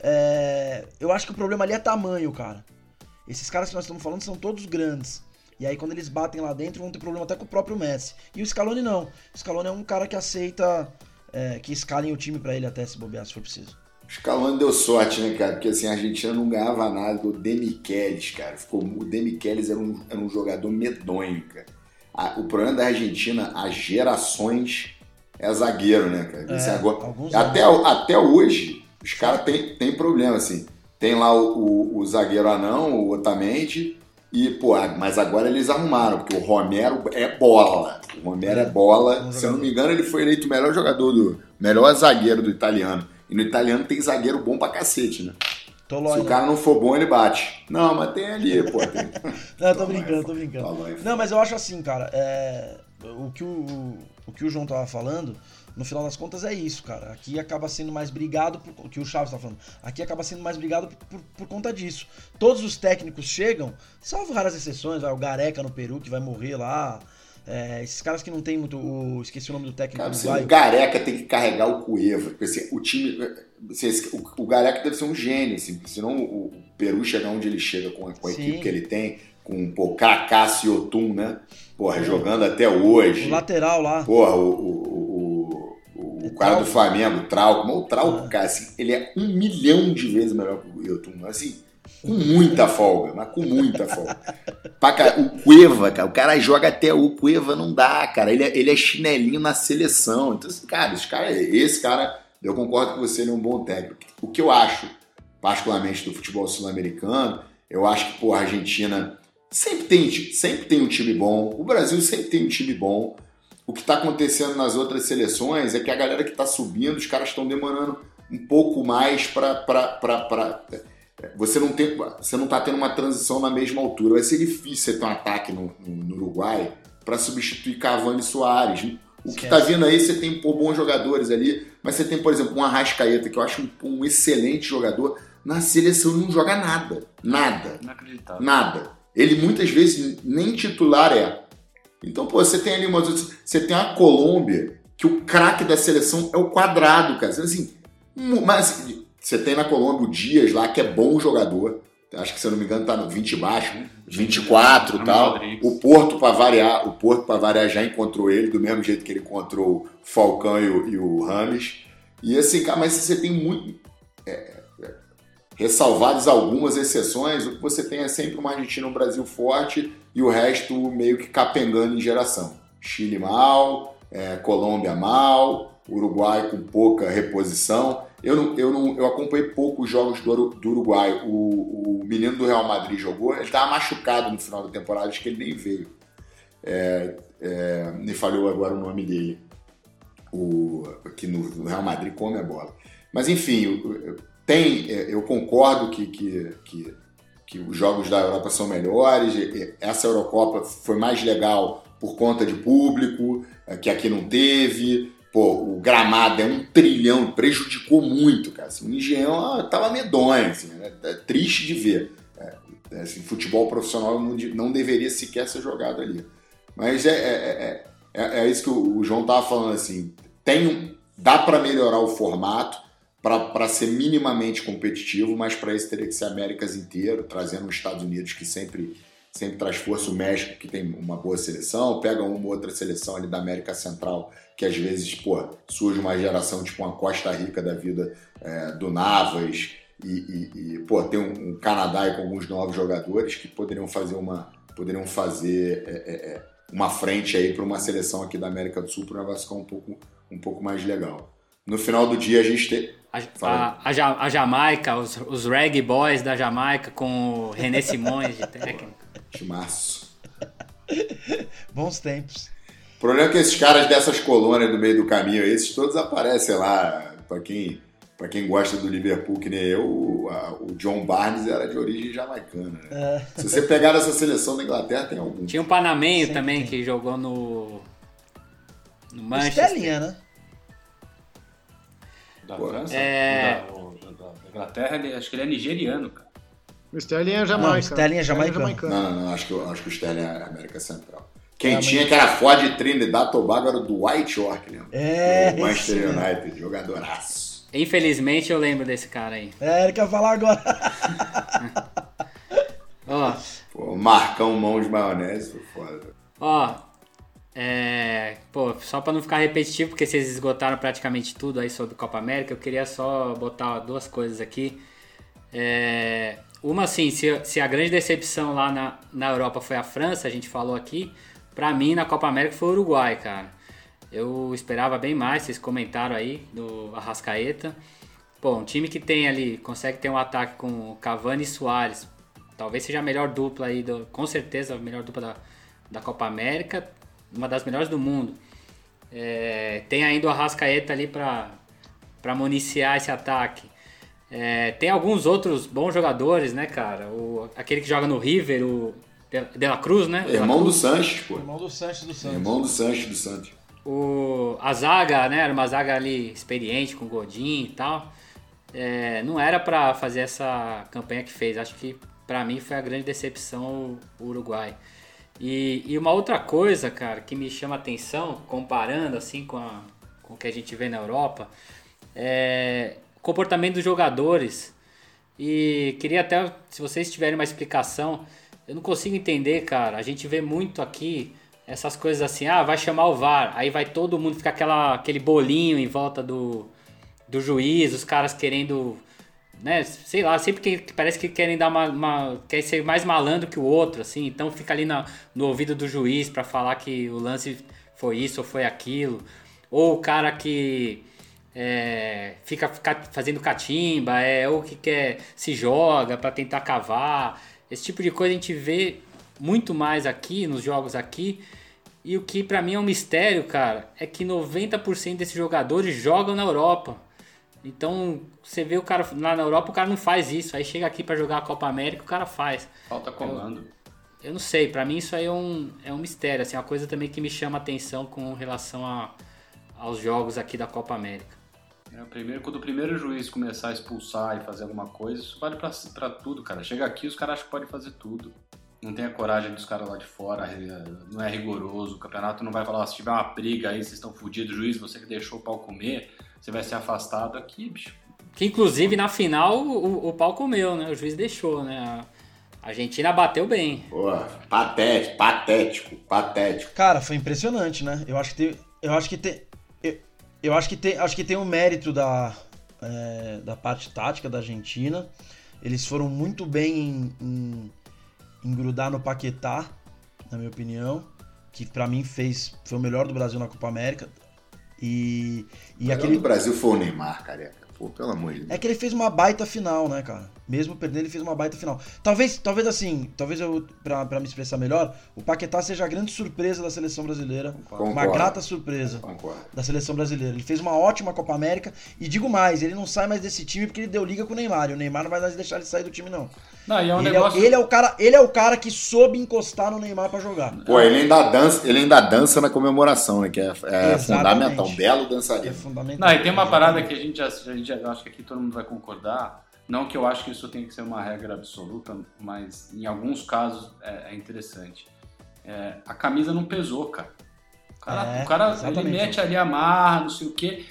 É... Eu acho que o problema ali é tamanho, cara. Esses caras que nós estamos falando são todos grandes. E aí quando eles batem lá dentro vão ter problema até com o próprio Messi. E o Scaloni não. O Scaloni é um cara que aceita é, que escalem o time para ele até se bobear se for preciso. O Scaloni deu sorte, né, cara? Porque assim, a Argentina não ganhava nada do Demichelis, cara. Ficou, o Demichelis era um, era um jogador medonho, cara. A, o problema da Argentina, as gerações, é zagueiro, né, cara? É, agora, até, até hoje, os caras têm tem problema, assim. Tem lá o, o, o zagueiro anão, o Otamendi, e, pô, mas agora eles arrumaram, porque o Romero é bola. O Romero é bola. Se eu não me engano, ele foi eleito o melhor jogador do. melhor zagueiro do italiano. E no italiano tem zagueiro bom pra cacete, né? Se o cara não for bom, ele bate. Não, mas tem ali, pô. Tem... não, tô brincando, tô brincando. Não, mas eu acho assim, cara, é... o, que o, o que o João tava falando no final das contas é isso, cara. Aqui acaba sendo mais brigado, por, o que o Chaves tá falando, aqui acaba sendo mais brigado por, por, por, conta disso. Todos os técnicos chegam, salvo raras exceções, vai o Gareca no Peru que vai morrer lá. É, esses caras que não tem muito. O, esqueci o nome do técnico cara, assim, O Gareca tem que carregar o Cueva. Assim, o time. Assim, o, o Gareca deve ser um gênio, assim, senão o, o Peru chegar onde ele chega com a, com a equipe que ele tem, com pô, Kaká, Otum, né? Porra, jogando até hoje. O lateral lá. Porra, o, o o cara do Flamengo, o Trauco, o Trauco, ah. cara, assim, ele é um milhão de vezes melhor que o Wilton, assim, com muita folga, mas com muita folga. o Cueva, cara, o cara joga até o Cueva, não dá, cara, ele é, ele é chinelinho na seleção, então, assim, cara, esse cara, esse cara, eu concordo com você, ele é um bom técnico. O que eu acho, particularmente do futebol sul-americano, eu acho que, pô, a Argentina sempre tem, sempre tem um time bom, o Brasil sempre tem um time bom, o que está acontecendo nas outras seleções é que a galera que está subindo, os caras estão demorando um pouco mais para. Você não tem, você não está tendo uma transição na mesma altura. Vai ser difícil você ter um ataque no, no, no Uruguai para substituir Cavani e Soares. O que está vindo aí, você tem pô, bons jogadores ali, mas você tem, por exemplo, um Arrascaeta, que eu acho um, um excelente jogador. Na seleção ele não joga nada. Nada. Nada. Ele muitas vezes nem titular é. Então, pô, você tem ali umas outras. Você tem a Colômbia, que o craque da seleção é o quadrado, cara. Assim, mas você tem na Colômbia o Dias lá, que é bom jogador. acho que se eu não me engano tá no 20 baixo, 24 e tal. Rodrigues. O Porto para variar, o Porto para variar já encontrou ele do mesmo jeito que ele encontrou o Falcão e o, e o Rames. E assim, cara, mas você tem muito é, ressalvadas algumas exceções, o que você tem é sempre uma Argentina e um Brasil forte e o resto meio que capengando em geração. Chile mal, é, Colômbia mal, Uruguai com pouca reposição. Eu, não, eu, não, eu acompanhei pouco os jogos do, do Uruguai. O, o menino do Real Madrid jogou, ele estava machucado no final da temporada, acho que ele nem veio. É, é, me falhou agora o nome dele. O, que no, no Real Madrid come a bola. Mas enfim, tem, é, eu concordo que, que, que, que os jogos da Europa são melhores. Essa Eurocopa foi mais legal por conta de público, é, que aqui não teve. Pô, o gramado é um trilhão, prejudicou muito, cara. Assim, o Engenhão tava medonho, assim, né? é triste de ver. É, é, assim, futebol profissional não, não deveria sequer ser jogado ali. Mas é, é, é, é- isso que o, o João tava falando, assim, tem dá para melhorar o formato para ser minimamente competitivo, mas para isso teria que ser Américas inteiro, trazendo os Estados Unidos que sempre sempre traz força, o México que tem uma boa seleção, pega uma ou outra seleção ali da América Central que às vezes, pô, surge uma geração tipo uma Costa Rica da vida é, do Navas e, e- e, pô, tem um, um Canadá com alguns novos jogadores que poderiam fazer uma poderiam fazer é, é, é, uma frente aí para uma seleção aqui da América do Sul para o negócio ficar um pouco um pouco mais legal. No final do dia a gente tem A, a, a Ja- a Jamaica, os, os reggae boys da Jamaica com o René Simões de técnico. timaço. Bons tempos. O problema é que esses caras dessas colônias do meio do caminho, esses todos aparecem lá. Pra quem, pra quem gosta do Liverpool, que nem eu, o, a- o John Barnes era de origem jamaicana. Né? Se você pegar essa seleção da Inglaterra, tem algum. Tinha um panamenho Sempre também tem. que jogou no. No Manchester. Estelinha, né? Da Pô, França? é- Da, o- da- da Inglaterra, ele- acho que ele é nigeriano, cara. O Sterling é Jamaica. Não, Sterling é jamaicano. Não, não, não, acho que, acho que o Sterling é América Central. Quem É, tinha que era Ford Trinidad Tobago era o Dwight York, lembra? É, Do Manchester mesmo. United, jogadoraço. Infelizmente eu lembro desse cara aí. É, ele quer falar agora. Ó, Pô, Marcão Mão de Maionese, foi foda. ó. É, pô, só pra não ficar repetitivo, porque vocês esgotaram praticamente tudo aí sobre Copa América, eu queria só botar duas coisas aqui. É, uma assim, se, se a grande decepção lá na, na Europa foi a França, a gente falou aqui, pra mim na Copa América foi o Uruguai, cara. Eu esperava bem mais, vocês comentaram aí do Arrascaeta. Pô, um time que tem ali, consegue ter um ataque com Cavani e Soares, talvez seja a melhor dupla aí, do, com certeza a melhor dupla da, da Copa América, uma das melhores do mundo. É, tem ainda o Arrascaeta ali pra, pra municiar esse ataque. É, tem alguns outros bons jogadores, né, cara? O, aquele que joga no River, o De, La Cruz, né? La Irmão do Cruz. Sanches, pô. Irmão do Santos do Santos. Irmão do Sanches do Santos. O, a zaga, né? Era uma zaga ali experiente, com Godin e tal. É, não era pra fazer essa campanha que fez. Acho que pra mim foi a grande decepção o Uruguai. E, e uma outra coisa, cara, que me chama atenção, comparando assim com, a- com o que a gente vê na Europa, é o comportamento dos jogadores. E queria até, se vocês tiverem uma explicação, eu não consigo entender, cara. A gente vê muito aqui essas coisas assim, ah, vai chamar o VAR, aí vai todo mundo ficar aquela, aquele bolinho em volta do, do juiz, os caras querendo, né, sei lá, sempre que parece que querem dar uma, uma quer ser mais malandro que o outro, assim, então fica ali na, no ouvido do juiz pra falar que o lance foi isso ou foi aquilo, ou o cara que é, fica, fica fazendo catimba, é ou que quer se joga pra tentar cavar, esse tipo de coisa a gente vê muito mais aqui nos jogos aqui. E o que pra mim é um mistério, cara, é que 90% desses jogadores jogam na Europa. Então, você vê o cara lá na Europa, o cara não faz isso. Aí chega aqui pra jogar a Copa América, o cara faz. Falta comando. Eu não sei, pra mim isso aí é um, é um mistério, assim, uma coisa também que me chama a atenção com relação a, aos jogos aqui da Copa América. É, primeiro, quando o primeiro juiz começar a expulsar e fazer alguma coisa, isso vale pra, pra tudo, cara. Chega aqui, os caras acham que podem fazer tudo. Não tem a coragem dos caras lá de fora, é, não é rigoroso. O campeonato não vai falar, se tiver uma briga aí, vocês estão fudidos, juiz, você que deixou o pau comer, você vai ser afastado aqui, bicho. Que inclusive na final o, o pau comeu, né? O juiz deixou, né? A Argentina bateu bem. Pô, patético, patético, patético. Cara, foi impressionante, né? Eu acho que tem. Eu acho que tem. Eu, eu acho que tem. Acho que tem um mérito da, é, da parte tática da Argentina. Eles foram muito bem em, em, em grudar no Paquetá, na minha opinião. Que pra mim fez. Foi o melhor do Brasil na Copa América. E, e aquele. do Brasil foi o Neymar, careca. Pô, pelo amor de Deus. É que ele fez uma baita final, né, cara? Mesmo perdendo, ele fez uma baita final. Talvez, talvez assim, talvez eu, pra, pra me expressar melhor, o Paquetá seja a grande surpresa da seleção brasileira. Uma Concordo. grata surpresa Concordo. da seleção brasileira. Ele fez uma ótima Copa América e digo mais, ele não sai mais desse time porque ele deu liga com o Neymar. E o Neymar não vai mais deixar ele sair do time, não. Não, e é um ele, negócio. é, ele é o cara, ele é o cara que soube encostar no Neymar pra jogar. Pô, ele ainda dança, ele ainda dança na comemoração, né? Que é, é fundamental. Um belo é dançarino. fundamental. Não, e tem uma parada que a gente já, a gente já acho que aqui todo mundo vai concordar. Não que eu acho que isso tem que ser uma regra absoluta, mas em alguns casos é, é interessante. É, a camisa não pesou, cara. O cara, É, o cara ele mete ali a marra, não sei o quê.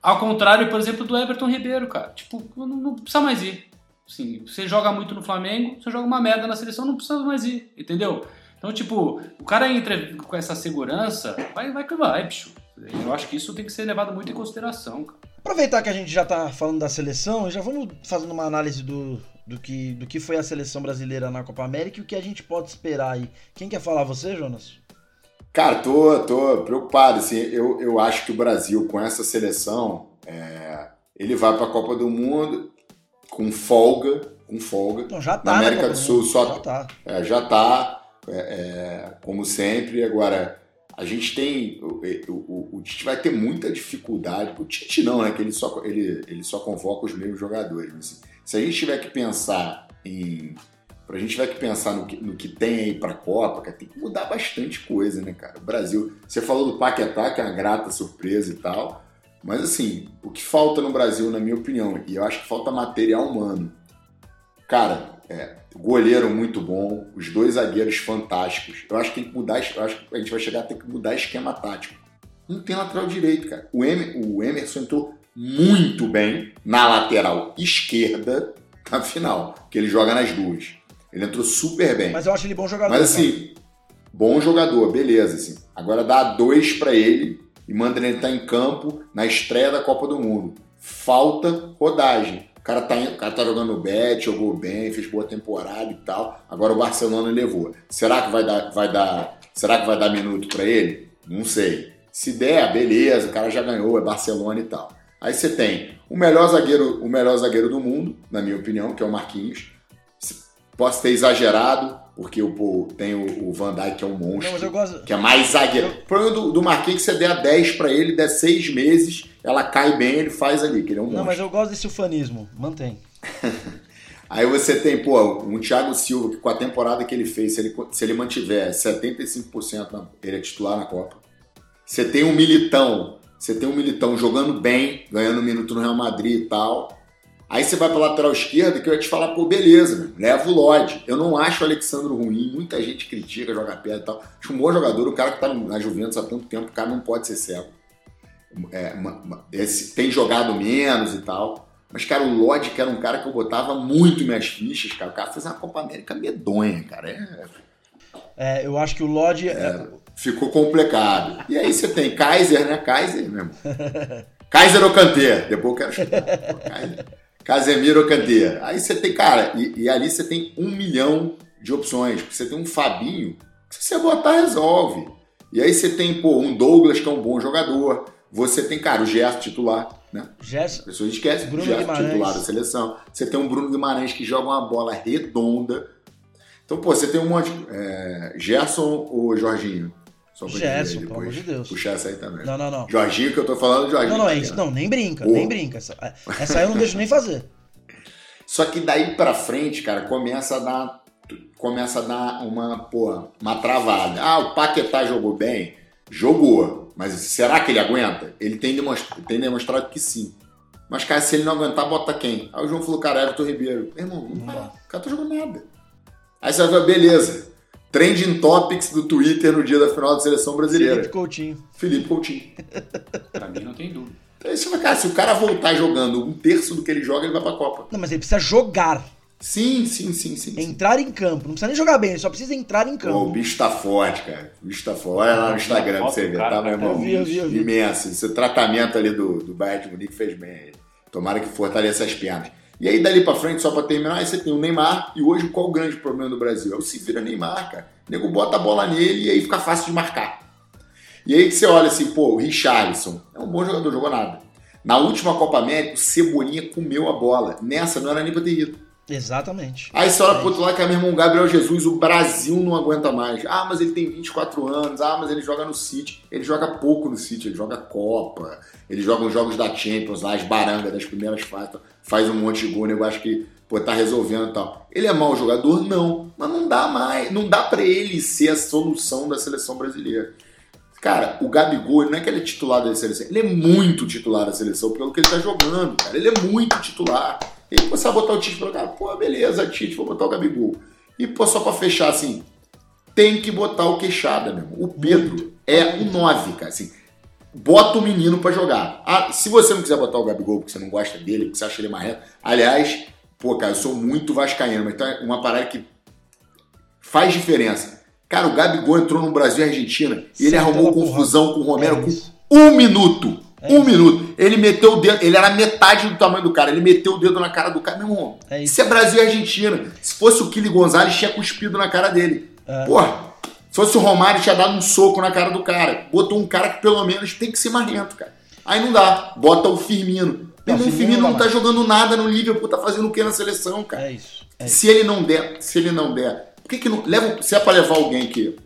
Ao contrário, por exemplo, do Everton Ribeiro, cara. Tipo, não, não precisa mais ir. Assim, você joga muito no Flamengo, você joga uma merda na seleção, não precisa mais ir, entendeu? Então, tipo, o cara entra com essa segurança, vai, vai que vai, bicho. Eu acho que isso tem que ser levado muito em consideração, cara. Aproveitar que a gente já tá falando da seleção, já vamos fazendo uma análise do, do, que, do que foi a seleção brasileira na Copa América e o que a gente pode esperar aí. Quem quer falar, você, Jonas? Cara, tô, tô preocupado. Assim, eu, eu acho que o Brasil, com essa seleção, é, ele vai pra Copa do Mundo com folga. Com folga. Não, já tá. Na América Copa do Sul só- Já tá. É, já tá, é, é, como sempre. Agora, a gente tem. O, o, o Tite vai ter muita dificuldade. O Tite não, né? Que ele só, ele, ele só convoca os mesmos jogadores. Assim, se a gente tiver que pensar em. Pra gente tiver que pensar no que, no que tem aí pra Copa, cara, tem que mudar bastante coisa, né, cara? O Brasil. Você falou do Paquetá, que é uma grata surpresa e tal. Mas assim, o que falta no Brasil, na minha opinião, e eu acho que falta material humano. Cara, é, goleiro muito bom, os dois zagueiros fantásticos. Eu acho que tem que mudar, eu acho que a gente vai chegar a ter que mudar esquema tático. Não tem lateral direito, cara. O, Emer, o Emerson entrou muito bem na lateral esquerda na final, que ele joga nas duas. Ele entrou super bem. Mas eu acho ele bom jogador. Mas assim, bom jogador, beleza. Assim. Agora dá dois pra ele e manda ele estar em campo na estreia da Copa do Mundo. Falta rodagem. O cara tá, o cara tá jogando bet, jogou bem, fez boa temporada e tal. Agora o Barcelona levou. Será que vai dar, vai dar, será que vai dar minuto pra ele? Não sei. Se der, beleza, o cara já ganhou, é Barcelona e tal. Aí você tem o melhor zagueiro, o melhor zagueiro do mundo, na minha opinião, que é o Marquinhos. Posso ter exagerado, porque o, pô, tem o, o Van Dijk que é um monstro. Não, mas eu gosto. Que é mais zagueiro. O problema do, do Marquinhos é que você der 10 pra ele, der 6 meses, ela cai bem, ele faz ali, que ele é um monstro. Não, mas eu gosto desse ufanismo. Mantém. Aí você tem, pô, um Thiago Silva, que com a temporada que ele fez, se ele, se ele mantiver 75%, na, ele é titular na Copa. Você tem um Militão, você tem um Militão jogando bem, ganhando um minuto no Real Madrid e tal. Aí você vai pra lateral esquerda, que eu ia te falar, pô, beleza, meu, leva o Lodge. Eu não acho o Alexandro ruim, muita gente critica, joga perto e tal. Acho um bom jogador, o cara que tá na Juventus há tanto tempo, o cara não pode ser cego. É, uma- uma- esse- tem jogado menos e tal. Mas, cara, o Lodge, que era um cara que eu botava muito minhas fichas, cara. O cara fez uma Copa América medonha, cara. É, É, eu acho que o Lodge. é- ficou complicado. E aí você tem Kaiser, né? Kaiser mesmo. Kaiser ou Kanté? Depois eu quero. Pô, Kaiser. Casemiro ou Kanté. Aí você tem, cara, e, e ali você tem um milhão de opções. Você tem um Fabinho, que se você botar, resolve. E aí você tem, pô, um Douglas, que é um bom jogador. Você tem, cara, o Gerson titular, né? Gerson. As pessoas esquecem Bruno Gerson Guimarães. titular da seleção. Você tem um Bruno Guimarães que joga uma bola redonda. Então, pô, você tem um monte. É, Gerson ou Jorginho? Só pra Gerson, pelo amor de Deus. Puxar essa aí também. Não, não, não. Jorginho que eu tô falando, Jorginho. Não, não, é isso. Não, nem brinca, nem brinca. Essa, essa aí eu não deixo nem fazer. Só que daí pra frente, cara, começa a dar. Começa a dar uma, pô, uma travada. Ah, o Paquetá jogou bem? Jogou. Mas será que ele aguenta? Ele tem, demonstra- tem demonstrado que sim. Mas, cara, se ele não aguentar, bota quem? Aí o João falou, cara, Everton Ribeiro. Meu irmão, não dá. O cara tá jogando nada. Aí você vai falar, beleza. Trending Topics do Twitter no dia da final da seleção brasileira. Felipe Coutinho. Felipe Coutinho. Pra mim não tem dúvida. Então aí você fala, cara, se o cara voltar jogando um terço do que ele joga, ele vai pra Copa. Não, mas ele precisa jogar. Sim, sim, sim, sim. sim. Entrar em campo. Não precisa nem jogar bem, ele só precisa entrar em Pô, o campo. bicho tá forte, cara. O bicho tá forte. Olha lá no Instagram pra você ver, tá, meu irmão? eu vi, eu vi. Imenso. Esse tratamento ali do, do Bayern de Munique fez bem. aí. Tomara que fortaleça as pernas. E aí, dali pra frente, só pra terminar, aí você tem o Neymar. E hoje, qual o grande problema do Brasil? É o se vira Neymar, cara. O nego bota a bola nele e aí fica fácil de marcar. E aí que você olha assim, pô, o Richarlison é um bom jogador, jogou nada. Na última Copa América, o Cebolinha comeu a bola. Nessa, não era nem pra ter ido. Exatamente. Aí você olha pro outro lado que é meu irmão Gabriel Jesus, o Brasil não aguenta mais. Ah, mas ele tem 24 anos, ah, mas ele joga no City. Ele joga pouco no City, ele joga Copa, ele joga os jogos da Champions lá, as barangas das primeiras fases, faz um monte de gol, eu acho que pô, tá resolvendo e tal. Ele é mau jogador? Não, mas não dá mais, não dá pra ele ser a solução da seleção brasileira. Cara, o Gabigol, não é que ele é titular da seleção, ele é muito titular da seleção pelo que ele tá jogando, cara. Ele é muito titular. E você vai botar o Tite pra cara, pô, beleza, Tite, vou botar o Gabigol. E, pô, só pra fechar assim, tem que botar o queixada, meu irmão. O Pedro é um 9, cara, assim. Bota o menino pra jogar. Ah, se você não quiser botar o Gabigol porque você não gosta dele, porque você acha ele marrento. Aliás, pô, cara, eu sou muito vascaíno, mas então é uma parada que faz diferença. Cara, o Gabigol entrou no Brasil e Argentina e ele arrumou a confusão com o Romero É com um minuto. É um isso. minuto. Ele meteu o dedo, ele era metade do tamanho do cara, ele meteu o dedo na cara do cara. Meu irmão, É isso. isso é Brasil e Argentina. Se fosse o Kili Gonzalez, tinha cuspido na cara dele. É. Porra, se fosse o Romário, tinha dado um soco na cara do cara. Botou um cara que pelo menos tem que ser marrento, cara. Aí não dá. Bota o Firmino. Meu irmão, o Firmino não tá jogando nada no Liverpool, tá fazendo o que na seleção, cara? É isso. É isso. Se ele não der, se ele não der, por que que não leva, se é pra levar alguém que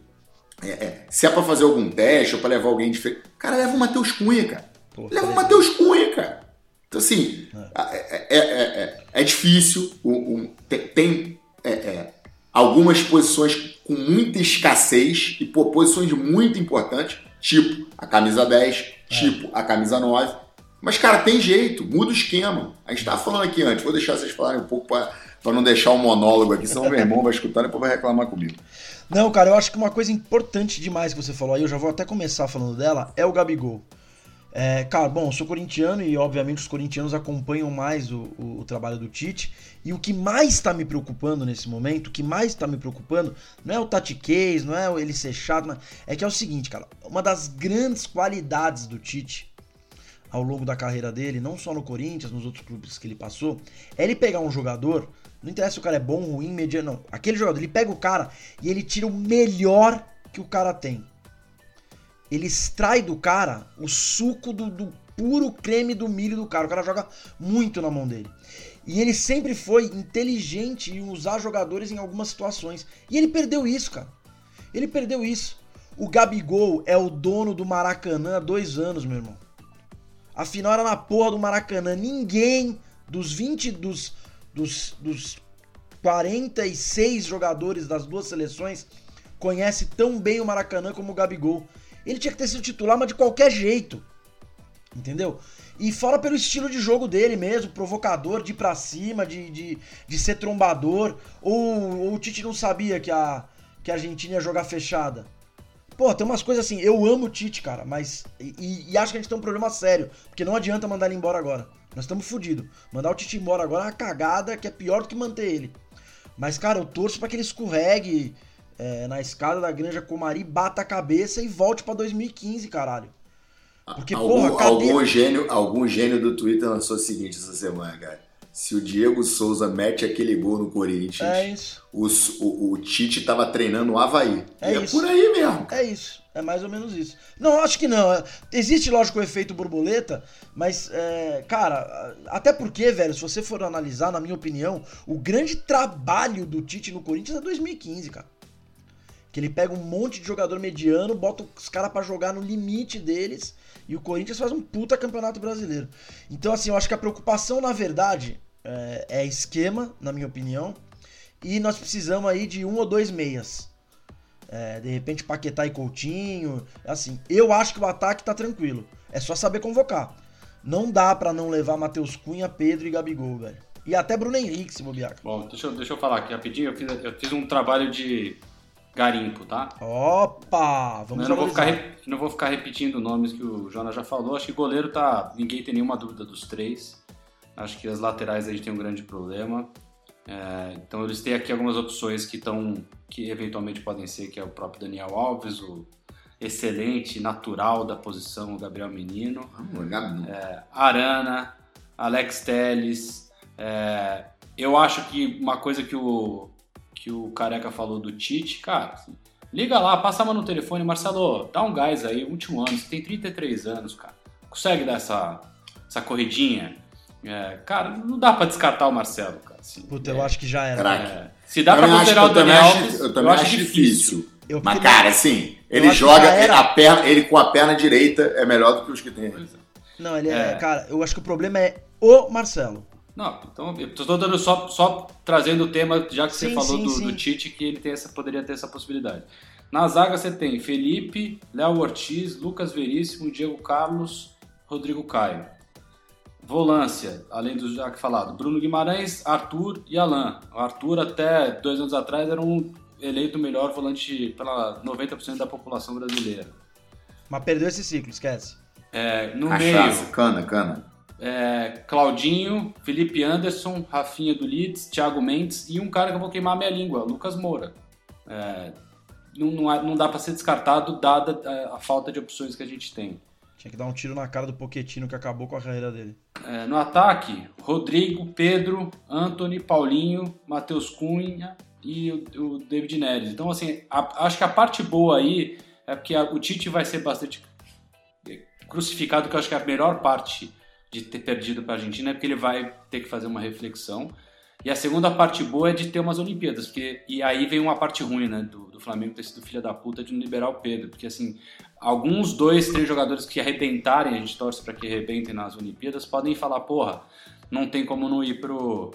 é, é, se é pra fazer algum teste ou pra levar alguém diferente, cara, leva o Matheus Cunha, cara. Pô, leva o Matheus Cunha, cara. Então assim, é, é, é, é- é difícil, o- o- tem, é, é, algumas posições com muita escassez e pô, posições muito importantes, tipo a camisa 10, tipo a camisa 9. Mas, cara, tem jeito, muda o esquema. A gente tava falando aqui antes, vou deixar vocês falarem um pouco pra não deixar um monólogo aqui, senão meu irmão vai escutar e depois vai reclamar comigo. Não, cara, eu acho que uma coisa importante demais que você falou aí, eu já vou até começar falando dela, é o Gabigol. É, cara, bom, sou corintiano e obviamente os corintianos acompanham mais o, o- o trabalho do Tite. E o que mais está me preocupando nesse momento, o que mais está me preocupando, não é o tatiquez, não é ele ser chato, mas é que é o seguinte, cara, uma das grandes qualidades do Tite ao longo da carreira dele, não só no Corinthians, nos outros clubes que ele passou, é ele pegar um jogador, não interessa se o cara é bom, ruim, mediano, não. Aquele jogador, ele pega o cara e ele tira o melhor que o cara tem. Ele extrai do cara o suco do, do puro creme do milho do cara. O cara joga muito na mão dele. E ele sempre foi inteligente em usar jogadores em algumas situações. E ele perdeu isso, cara. Ele perdeu isso. O Gabigol é o dono do Maracanã há dois anos, meu irmão. A final era na porra do Maracanã. Ninguém dos 20, dos, dos, dos 46 jogadores das duas seleções conhece tão bem o Maracanã como o Gabigol. Ele tinha que ter sido titular, mas de qualquer jeito. Entendeu? E fora pelo estilo de jogo dele mesmo, provocador, de ir pra cima, de, de, de ser trombador. Ou, ou o Tite não sabia que a, que a Argentina ia jogar fechada. Pô, tem umas coisas assim, eu amo o Tite, cara, mas. E, e acho que a gente tem um problema sério. Porque não adianta mandar ele embora agora. Nós estamos fodidos. Mandar o Tite embora agora é uma cagada que é pior do que manter ele. Mas, cara, eu torço pra que ele escorregue é, na escada da Granja Comari, bata a cabeça e volte pra 2015, caralho. Porque, algum, porra, cadê- algum, gênio, algum gênio do Twitter lançou o seguinte essa semana, cara. Se o Diego Souza mete aquele gol no Corinthians, É isso. o, o, o Tite tava treinando o Havaí. É é por aí mesmo. É isso. É mais ou menos isso. Não, acho que não. Existe, lógico, o efeito borboleta, mas, é, cara, até porque, velho, se você for analisar, na minha opinião, o grande trabalho do Tite no Corinthians é 2015, cara. Que ele pega um monte de jogador mediano, bota os caras pra jogar no limite deles e o Corinthians faz um puta campeonato brasileiro. Então, assim, eu acho que a preocupação, na verdade, é, é esquema, na minha opinião, e nós precisamos aí de um ou dois meias. É, de repente Paquetá e Coutinho. Assim, eu acho que o ataque tá tranquilo. É só saber convocar. Não dá pra não levar Matheus Cunha, Pedro e Gabigol, velho. E até Bruno Henrique, se bobear. Bom, deixa eu, deixa eu falar aqui rapidinho. Eu fiz, eu fiz um trabalho de garimpo, tá? Opa! Vamos Eu não vou, ficar, não vou ficar repetindo nomes que o Jonas já falou. Acho que goleiro tá. Ninguém tem nenhuma dúvida dos três. Acho que as laterais a gente tem um grande problema. É, então eles têm aqui algumas opções que estão. que eventualmente podem ser, que é o próprio Daniel Alves, o excelente, natural da posição, o Gabriel Menino. Vamos, Gabi, É, Arana, Alex Telles. é, eu acho que uma coisa que o, que o Careca falou do Tite, cara, assim, liga lá, passa a mão no telefone, Marcelo, dá um gás aí, último ano, você tem 33 anos, cara. Consegue dar essa, essa corridinha? É, cara, não dá pra descartar o Marcelo, cara. assim. Puta, eu acho que já era. É, se dá pra Também acho- considerar o eu Daniel Alves, eu também acho difícil. Eu Mas, cara, assim, ele joga a perna, ele com a perna direita é melhor do que os que tem. Não, ele é, É. Cara, eu acho que o problema é o Marcelo. Não, então eu tô dando só, só trazendo o tema, já que você Sim, falou sim, do, sim. do Tite, que ele tem essa, poderia ter essa possibilidade. Na zaga você tem Felipe, Léo Ortiz, Lucas Veríssimo, Diego Carlos, Rodrigo Caio. Volância, além do já que falado, Bruno Guimarães, Arthur e Alain. O Arthur até dois anos atrás era um eleito o melhor volante pela 90% da população brasileira. Mas perdeu esse ciclo, esquece. É, no Cachaça, meio, cana, cana. É, Claudinho, Felipe Anderson, Rafinha do Leeds, Thiago Mendes e um cara que eu vou queimar minha língua, Lucas Moura. É, não, não, não dá para ser descartado dada a, a falta de opções que a gente tem. Tinha que dar um tiro na cara do Poquetino que acabou com a carreira dele. É, no ataque, Rodrigo, Pedro, Anthony, Paulinho, Matheus Cunha e o, o David Neres. Então, assim, a- acho que a parte boa aí é porque a- o Tite vai ser bastante crucificado, que eu acho que é a melhor parte de ter perdido para a Argentina é porque ele vai ter que fazer uma reflexão. E a segunda parte boa é de ter umas Olimpíadas, porque e aí vem uma parte ruim, né, do, do Flamengo ter sido filha da puta de não liberar o Pedro, porque assim, alguns dois, três jogadores que arrebentarem, a gente torce para que arrebentem nas Olimpíadas, podem falar, porra, não tem como não ir pro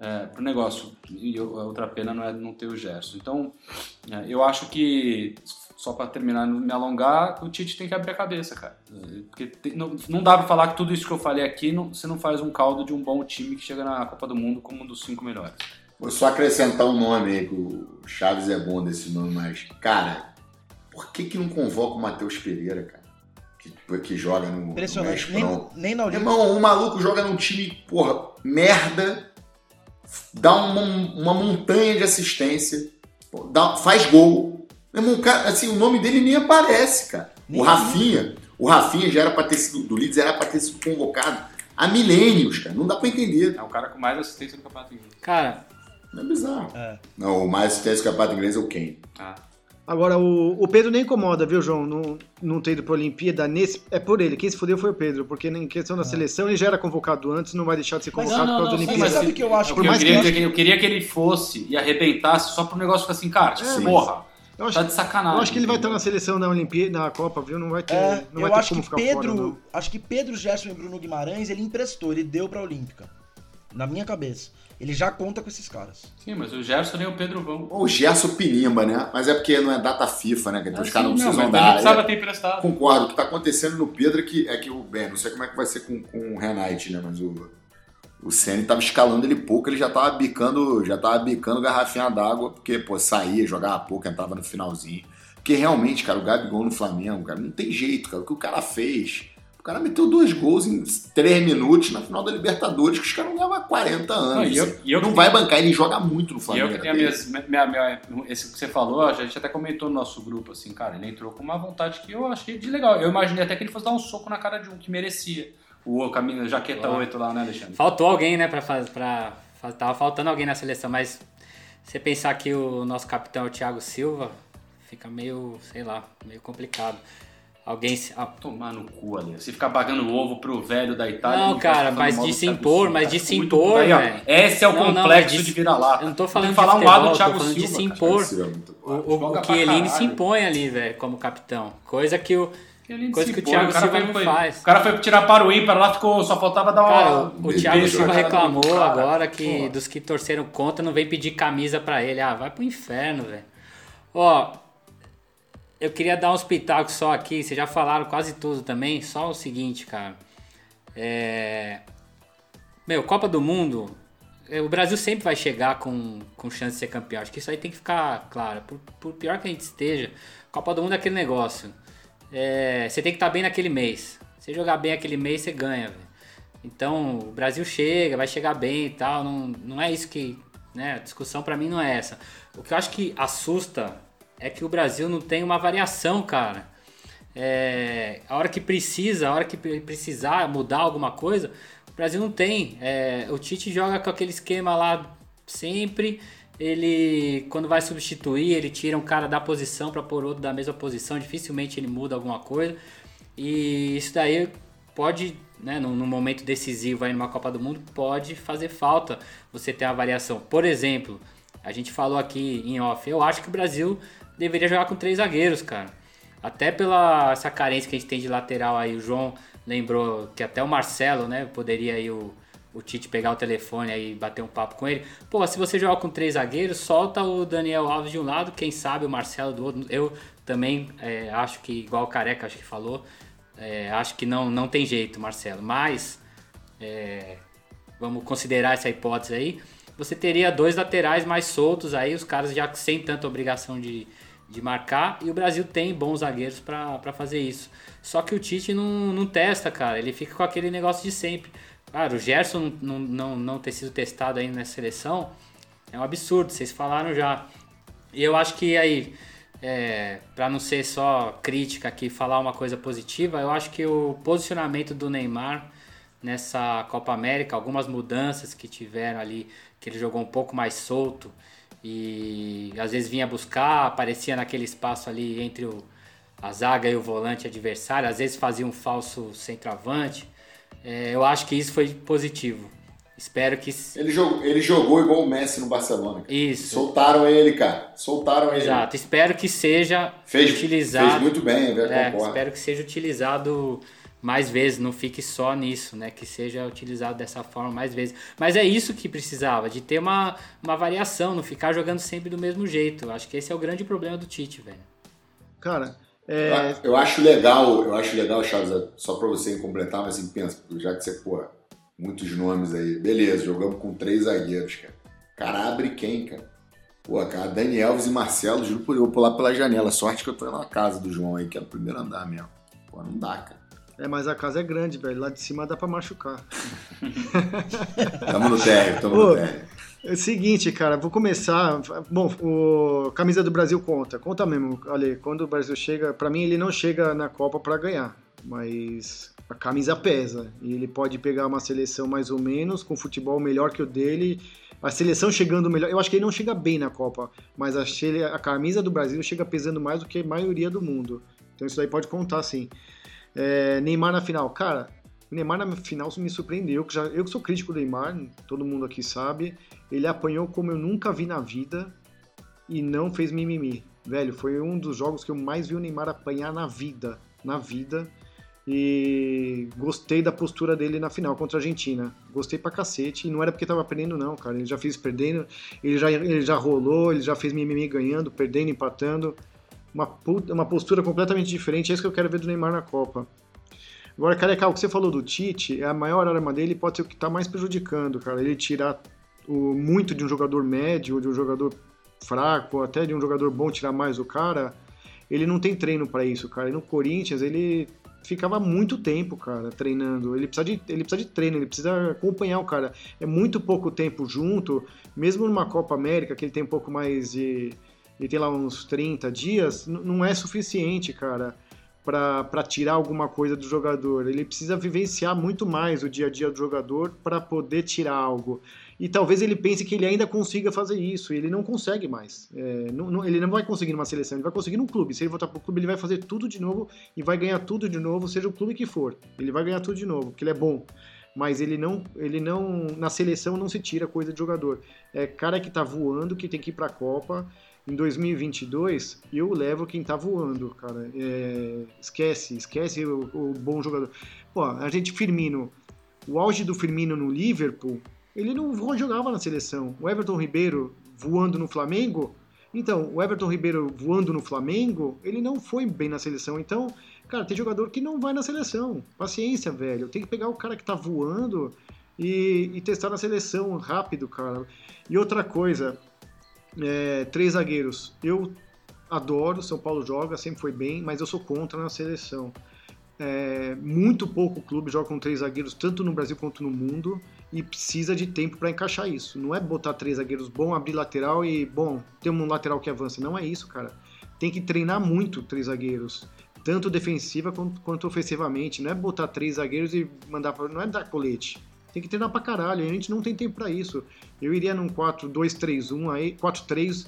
é, pro negócio. E outra pena não é não ter o Gerson. Então, é, eu acho que, só para terminar, não me alongar, o Tite tem que abrir a cabeça, cara. É, Porque tem- não, não dá para falar que tudo isso que eu falei aqui, não, você não faz um caldo de um bom time que chega na Copa do Mundo como um dos cinco melhores. Vou só acrescentar um nome aí, que o Chaves é bom desse nome, mas, cara, por que que não convoca o Matheus Pereira, cara? Que, que joga no, no Impressionante. Nem, Mesprão. nem na. Irmão, o maluco joga num time, porra, merda, dá uma, uma montanha de assistência, dá- faz gol. Meu irmão, cara, assim, o nome dele nem aparece, cara. Nem o Rafinha, o Rafinha já era pra ter sido, do Leeds era pra ter sido convocado há milênios, cara. Não dá pra entender. É o cara com mais assistência no Campeonato Inglês. Cara, É bizarro. É. Não, o mais assistência que a campeonato inglês é o Kane. Ah, Agora, o, o Pedro nem incomoda, viu, João? Não, não ter ido pra Olimpíada nesse. É por ele. Quem se fudeu foi o Pedro, porque em questão da seleção ele já era convocado antes, não vai deixar de ser Mas convocado não, por causa não, da Olimpíada. mas sabe o que eu acho? eu, Por eu mais queria, que- que eu queria que ele fosse e arrebentasse só pro negócio ficar assim, cara, tipo, É, mas- porra, Eu acho, tá de sacanagem. eu acho que ele vai estar na seleção da Olimpíada, na Copa, viu? Não vai ter, É, não vai eu ter acho como que ficar Pedro, fora, não. acho que Pedro, Gerson e Bruno Guimarães ele emprestou, ele deu pra Olímpica. Na minha cabeça. Ele já conta com esses caras. Sim, mas o Gerson nem o Pedro vão. O Gerson Pinimba, né? Mas é porque não é data FIFA, né? Então Ah, os caras não precisam ele dar. precisava É, ter emprestado. Concordo. O que tá acontecendo no Pedro é que, é que o bem, não sei como é que vai ser com, com o Renate, né? Mas o, o Ceni tava escalando ele pouco, ele já tava bicando, já tava bicando garrafinha d'água, porque, pô, saía, jogava pouco, entrava no finalzinho. Porque realmente, cara, o Gabigol no Flamengo, cara, não tem jeito, cara. O que o cara fez. O cara meteu dois gols em três minutos na final da Libertadores, que os caras não levam há 40 anos. Não, e eu- assim. e eu não vai bancar, ele joga muito no E Flamengo. eu que tenho minha, minha, minha- esse que você falou, a gente até comentou no nosso grupo, assim, cara, ele entrou com uma vontade que eu achei de legal. Eu imaginei até que ele fosse dar um soco na cara de um que merecia. O caminho jaqueta Ah. 8 lá, né, Alexandre? faltou alguém, né, pra fazer. Pra, tava faltando alguém na seleção, mas você pensar que o nosso capitão é o Thiago Silva, fica meio, sei lá, meio complicado. Alguém. se- ah, Tomar no cu ali. Você ficar pagando ovo pro velho da Itália. Não, cara, mas de se impor, Silva, mas cara. de se Muito impor, velho. Esse é o Não, não, complexo mas de- de vira-lata. eu não tô falando que de falar um lado do tô Thiago falando de Silva, se cara. impor. Muito- O, o, o pra Chiellini se impõe ali, velho, como capitão. Coisa que o. Coisa que o Thiago cara Silva foi- não foi- faz. O cara foi tirar para o ímpar lá, ficou, só faltava dar uma... Cara, o, o Thiago Silva cara. reclamou Cara, agora que porra. dos que torceram contra não vem pedir camisa pra ele. Ah, vai pro inferno, velho. Ó, eu queria dar uns pitacos só aqui. Vocês já falaram quase tudo também. Só o seguinte, cara. É. Meu, Copa do Mundo. o Brasil sempre vai chegar com, com chance de ser campeão. Acho que isso aí tem que ficar claro. Por, por pior que a gente esteja, Copa do Mundo é aquele negócio. É, você tem que estar bem naquele mês. Se jogar bem aquele mês, você ganha. Véio. Então, o Brasil chega, vai chegar bem e tal. Não, não é isso que. Né, a discussão para mim não é essa. O que eu acho que assusta é que o Brasil não tem uma variação, cara. É, a hora que precisa, a hora que precisar mudar alguma coisa, o Brasil não tem. É, o Tite joga com aquele esquema lá sempre. Ele, quando vai substituir, ele tira um cara da posição para pôr outro da mesma posição. Dificilmente ele muda alguma coisa. E isso daí pode, né, no, no momento decisivo aí numa Copa do Mundo, pode fazer falta você ter a variação. Por exemplo, a gente falou aqui em off, eu acho que o Brasil deveria jogar com três zagueiros, cara. Até pela essa carência que a gente tem de lateral aí, o João lembrou que até o Marcelo, né, poderia aí o, o Tite pegar o telefone aí e bater um papo com ele. Pô, se você joga com três zagueiros, solta o Daniel Alves de um lado, quem sabe o Marcelo do outro. Eu também é, acho que, igual o Careca acho que falou, é, acho que não, não tem jeito, Marcelo. Mas, é, vamos considerar essa hipótese aí. Você teria dois laterais mais soltos aí, os caras já sem tanta obrigação de, de marcar. E o Brasil tem bons zagueiros para fazer isso. Só que o Tite não, não testa, cara. Ele fica com aquele negócio de sempre. Cara, o Gerson não, não, não ter sido testado ainda nessa seleção é um absurdo, vocês falaram já. E eu acho que aí, é, para não ser só crítica aqui, falar uma coisa positiva, eu acho que o posicionamento do Neymar nessa Copa América, algumas mudanças que tiveram ali, que ele jogou um pouco mais solto e às vezes vinha buscar, aparecia naquele espaço ali entre o, a zaga e o volante adversário, às vezes fazia um falso centroavante. É, eu acho que isso foi positivo. Espero que. Ele jogou, ele jogou igual o Messi no Barcelona. Cara. Isso. Soltaram ele, cara. Soltaram ele. Exato. Espero que seja fez, utilizado. Fez muito bem, velho. É, espero que seja utilizado mais vezes, não fique só nisso, né? Que seja utilizado dessa forma mais vezes. Mas é isso que precisava, de ter uma, uma variação, não ficar jogando sempre do mesmo jeito. Acho que esse é o grande problema do Tite, velho. Cara, é... Eu acho legal, eu acho legal, Chaves, só para você completar, mas assim, pensa, já que você, pô, muitos nomes aí. Beleza, jogamos com três zagueiros, cara. Cara, abre quem, cara? Pô, cara, Dani Alves e Marcelo, juro por eu vou pular pela janela. Sorte que eu tô na casa do João aí, que é no primeiro andar mesmo. Pô, não dá, cara. É, mas a casa é grande, velho. Lá de cima dá pra machucar. tamo no térreo, tamo no térreo. É o seguinte, cara, vou começar. Bom, o camisa do Brasil conta, conta mesmo. Olha, quando o Brasil chega, para mim ele não chega na Copa para ganhar, mas a camisa pesa e ele pode pegar uma seleção mais ou menos com futebol melhor que o dele. A seleção chegando melhor, eu acho que ele não chega bem na Copa, mas a, a camisa do Brasil chega pesando mais do que a maioria do mundo. Então isso daí pode contar sim. É, Neymar na final, cara, Neymar na final me surpreendeu, que já, eu que sou crítico do Neymar, todo mundo aqui sabe. Ele apanhou como eu nunca vi na vida e não fez mimimi. Velho, foi um dos jogos que eu mais vi o Neymar apanhar na vida. Na vida. E gostei da postura dele na final contra a Argentina. Gostei pra cacete. E não era porque tava perdendo, não, cara. Ele já fez perdendo, ele já, ele já rolou, ele já fez mimimi ganhando, perdendo, empatando. Uma, uma postura completamente diferente. É isso que eu quero ver do Neymar na Copa. Agora, Careca, o que você falou do Tite, é a maior arma dele pode ser o que tá mais prejudicando, cara. Ele tirar o, muito de um jogador médio, de um jogador fraco, até de um jogador bom tirar mais o cara, ele não tem treino para isso, cara. E no Corinthians ele ficava muito tempo, cara, treinando. Ele precisa, de, ele precisa de treino, ele precisa acompanhar o cara. É muito pouco tempo junto, mesmo numa Copa América, que ele tem um pouco mais de. Ele tem lá uns 30 dias, não é suficiente, cara, para tirar alguma coisa do jogador. Ele precisa vivenciar muito mais o dia a dia do jogador para poder tirar algo e talvez ele pense que ele ainda consiga fazer isso, e ele não consegue mais. É, não, não, ele não vai conseguir numa seleção, ele vai conseguir num clube. Se ele voltar pro clube, ele vai fazer tudo de novo e vai ganhar tudo de novo, seja o clube que for. Ele vai ganhar tudo de novo, porque ele é bom. Mas ele não, ele não, na seleção não se tira coisa de jogador. É cara que tá voando, que tem que ir pra Copa. Em 2022, eu levo quem tá voando, cara. É, esquece, esquece o, o bom jogador. Pô, a gente, Firmino, o auge do Firmino no Liverpool ele não jogava na seleção. O Everton Ribeiro voando no Flamengo, então, o Everton Ribeiro voando no Flamengo, ele não foi bem na seleção. Então, cara, tem jogador que não vai na seleção. Paciência, velho. Tem que pegar o cara que tá voando e, e testar na seleção rápido, cara. E outra coisa, é, três zagueiros. Eu adoro, São Paulo joga, sempre foi bem, mas eu sou contra na seleção. É, muito pouco clube joga com três zagueiros, tanto no Brasil quanto no mundo, e precisa de tempo para encaixar isso. Não é botar três zagueiros bom, abrir lateral e, bom, ter um lateral que avança. Não é isso, cara. Tem que treinar muito três zagueiros, tanto defensiva quanto, quanto ofensivamente. Não é botar três zagueiros e mandar pra, Não é dar colete. Tem que treinar pra caralho. A gente não tem tempo para isso. Eu iria num 4-2-3-1 aí, 4-3.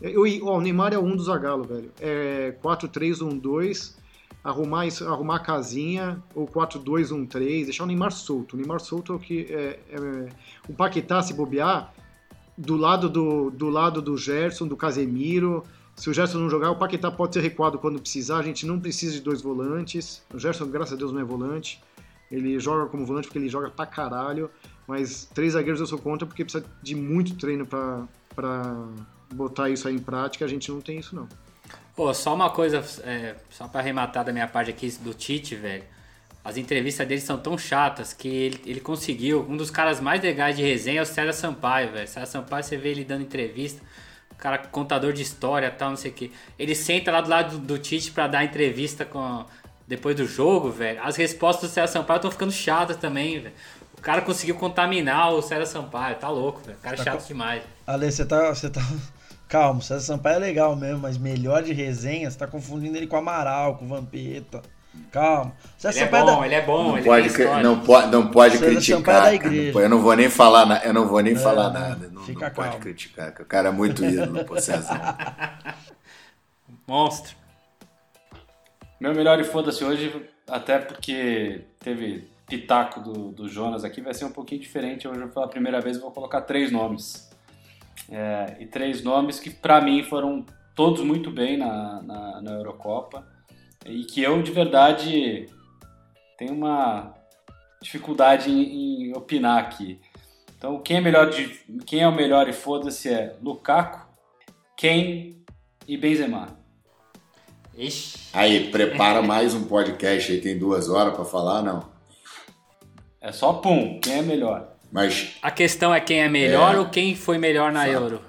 Eu, ó, o Neymar é um do Zagallo, velho. É 4-3-1-2 arrumar, arrumar a casinha, ou 4-2-1-3, deixar o Neymar solto. O Neymar solto é o que. É, é, o Paquetá, se bobear, do lado do, do lado do Gerson, do Casemiro. Se o Gerson não jogar, o Paquetá pode ser recuado quando precisar. A gente não precisa de dois volantes. O Gerson, graças a Deus, não é volante. Ele joga como volante porque ele joga pra caralho. Mas três zagueiros eu sou contra porque precisa de muito treino para botar isso aí em prática. A gente não tem isso, não. Pô, só uma coisa, é, só para arrematar da minha parte aqui do Tite, velho. As entrevistas dele são tão chatas que ele, ele conseguiu. Um dos caras mais legais de resenha é o César Sampaio, velho. César Sampaio, você vê ele dando entrevista. Cara contador de história tal, não sei o que. Ele senta lá do lado do, do Tite para dar entrevista com depois do jogo, velho. As respostas do César Sampaio estão ficando chatas também, velho. O cara conseguiu contaminar o César Sampaio. Tá louco, velho. O cara é tá chato com... demais. Ale, você tá, você tá Calma, o César Sampaio é legal mesmo, mas melhor de resenha, você tá confundindo ele com o Amaral, com o Vampeta. Calma. César ele, é Sampaio é bom, da... ele é bom, não ele pode, não pode, não pode criticar. É eu não vou nem falar, na, eu não vou nem é, falar nada. Não, não pode criticar, o cara é muito ídolo, pô, César. Monstro. Meu melhor e foda-se hoje, até porque teve pitaco do, do Jonas aqui, vai ser um pouquinho diferente. Hoje, pela primeira vez, vou colocar três nomes é, e três nomes que para mim foram todos muito bem na, na, na, Eurocopa e que eu de verdade tenho uma dificuldade em, em opinar aqui. Então quem é melhor de, quem é o melhor e foda-se é Lukaku, Kane e Benzema. Ixi. Aí prepara mais um podcast aí tem duas horas para falar não? É só pum, quem é melhor? Mas a questão é quem é melhor é, ou quem foi melhor na Euro?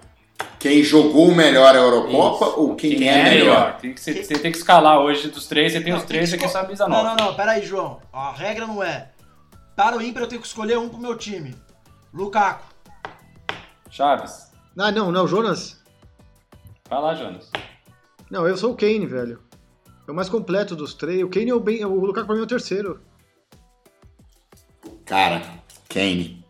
Quem jogou melhor a Eurocopa Isso. ou quem, quem é, é, melhor? melhor? Tem que, você, você tem que escalar hoje dos três, você tem não, os três, aqui sabe a nova. Não, não, não, peraí, João. A regra não é. Para o ímpar eu tenho que escolher um pro meu time. Lukaku. Chaves. Ah, não, não, Jonas. Vai lá, Jonas. Não, eu sou o Kane, velho. É o mais completo dos três. O Kane é o, bem, o Lukaku pra mim é o terceiro. Cara, Kane.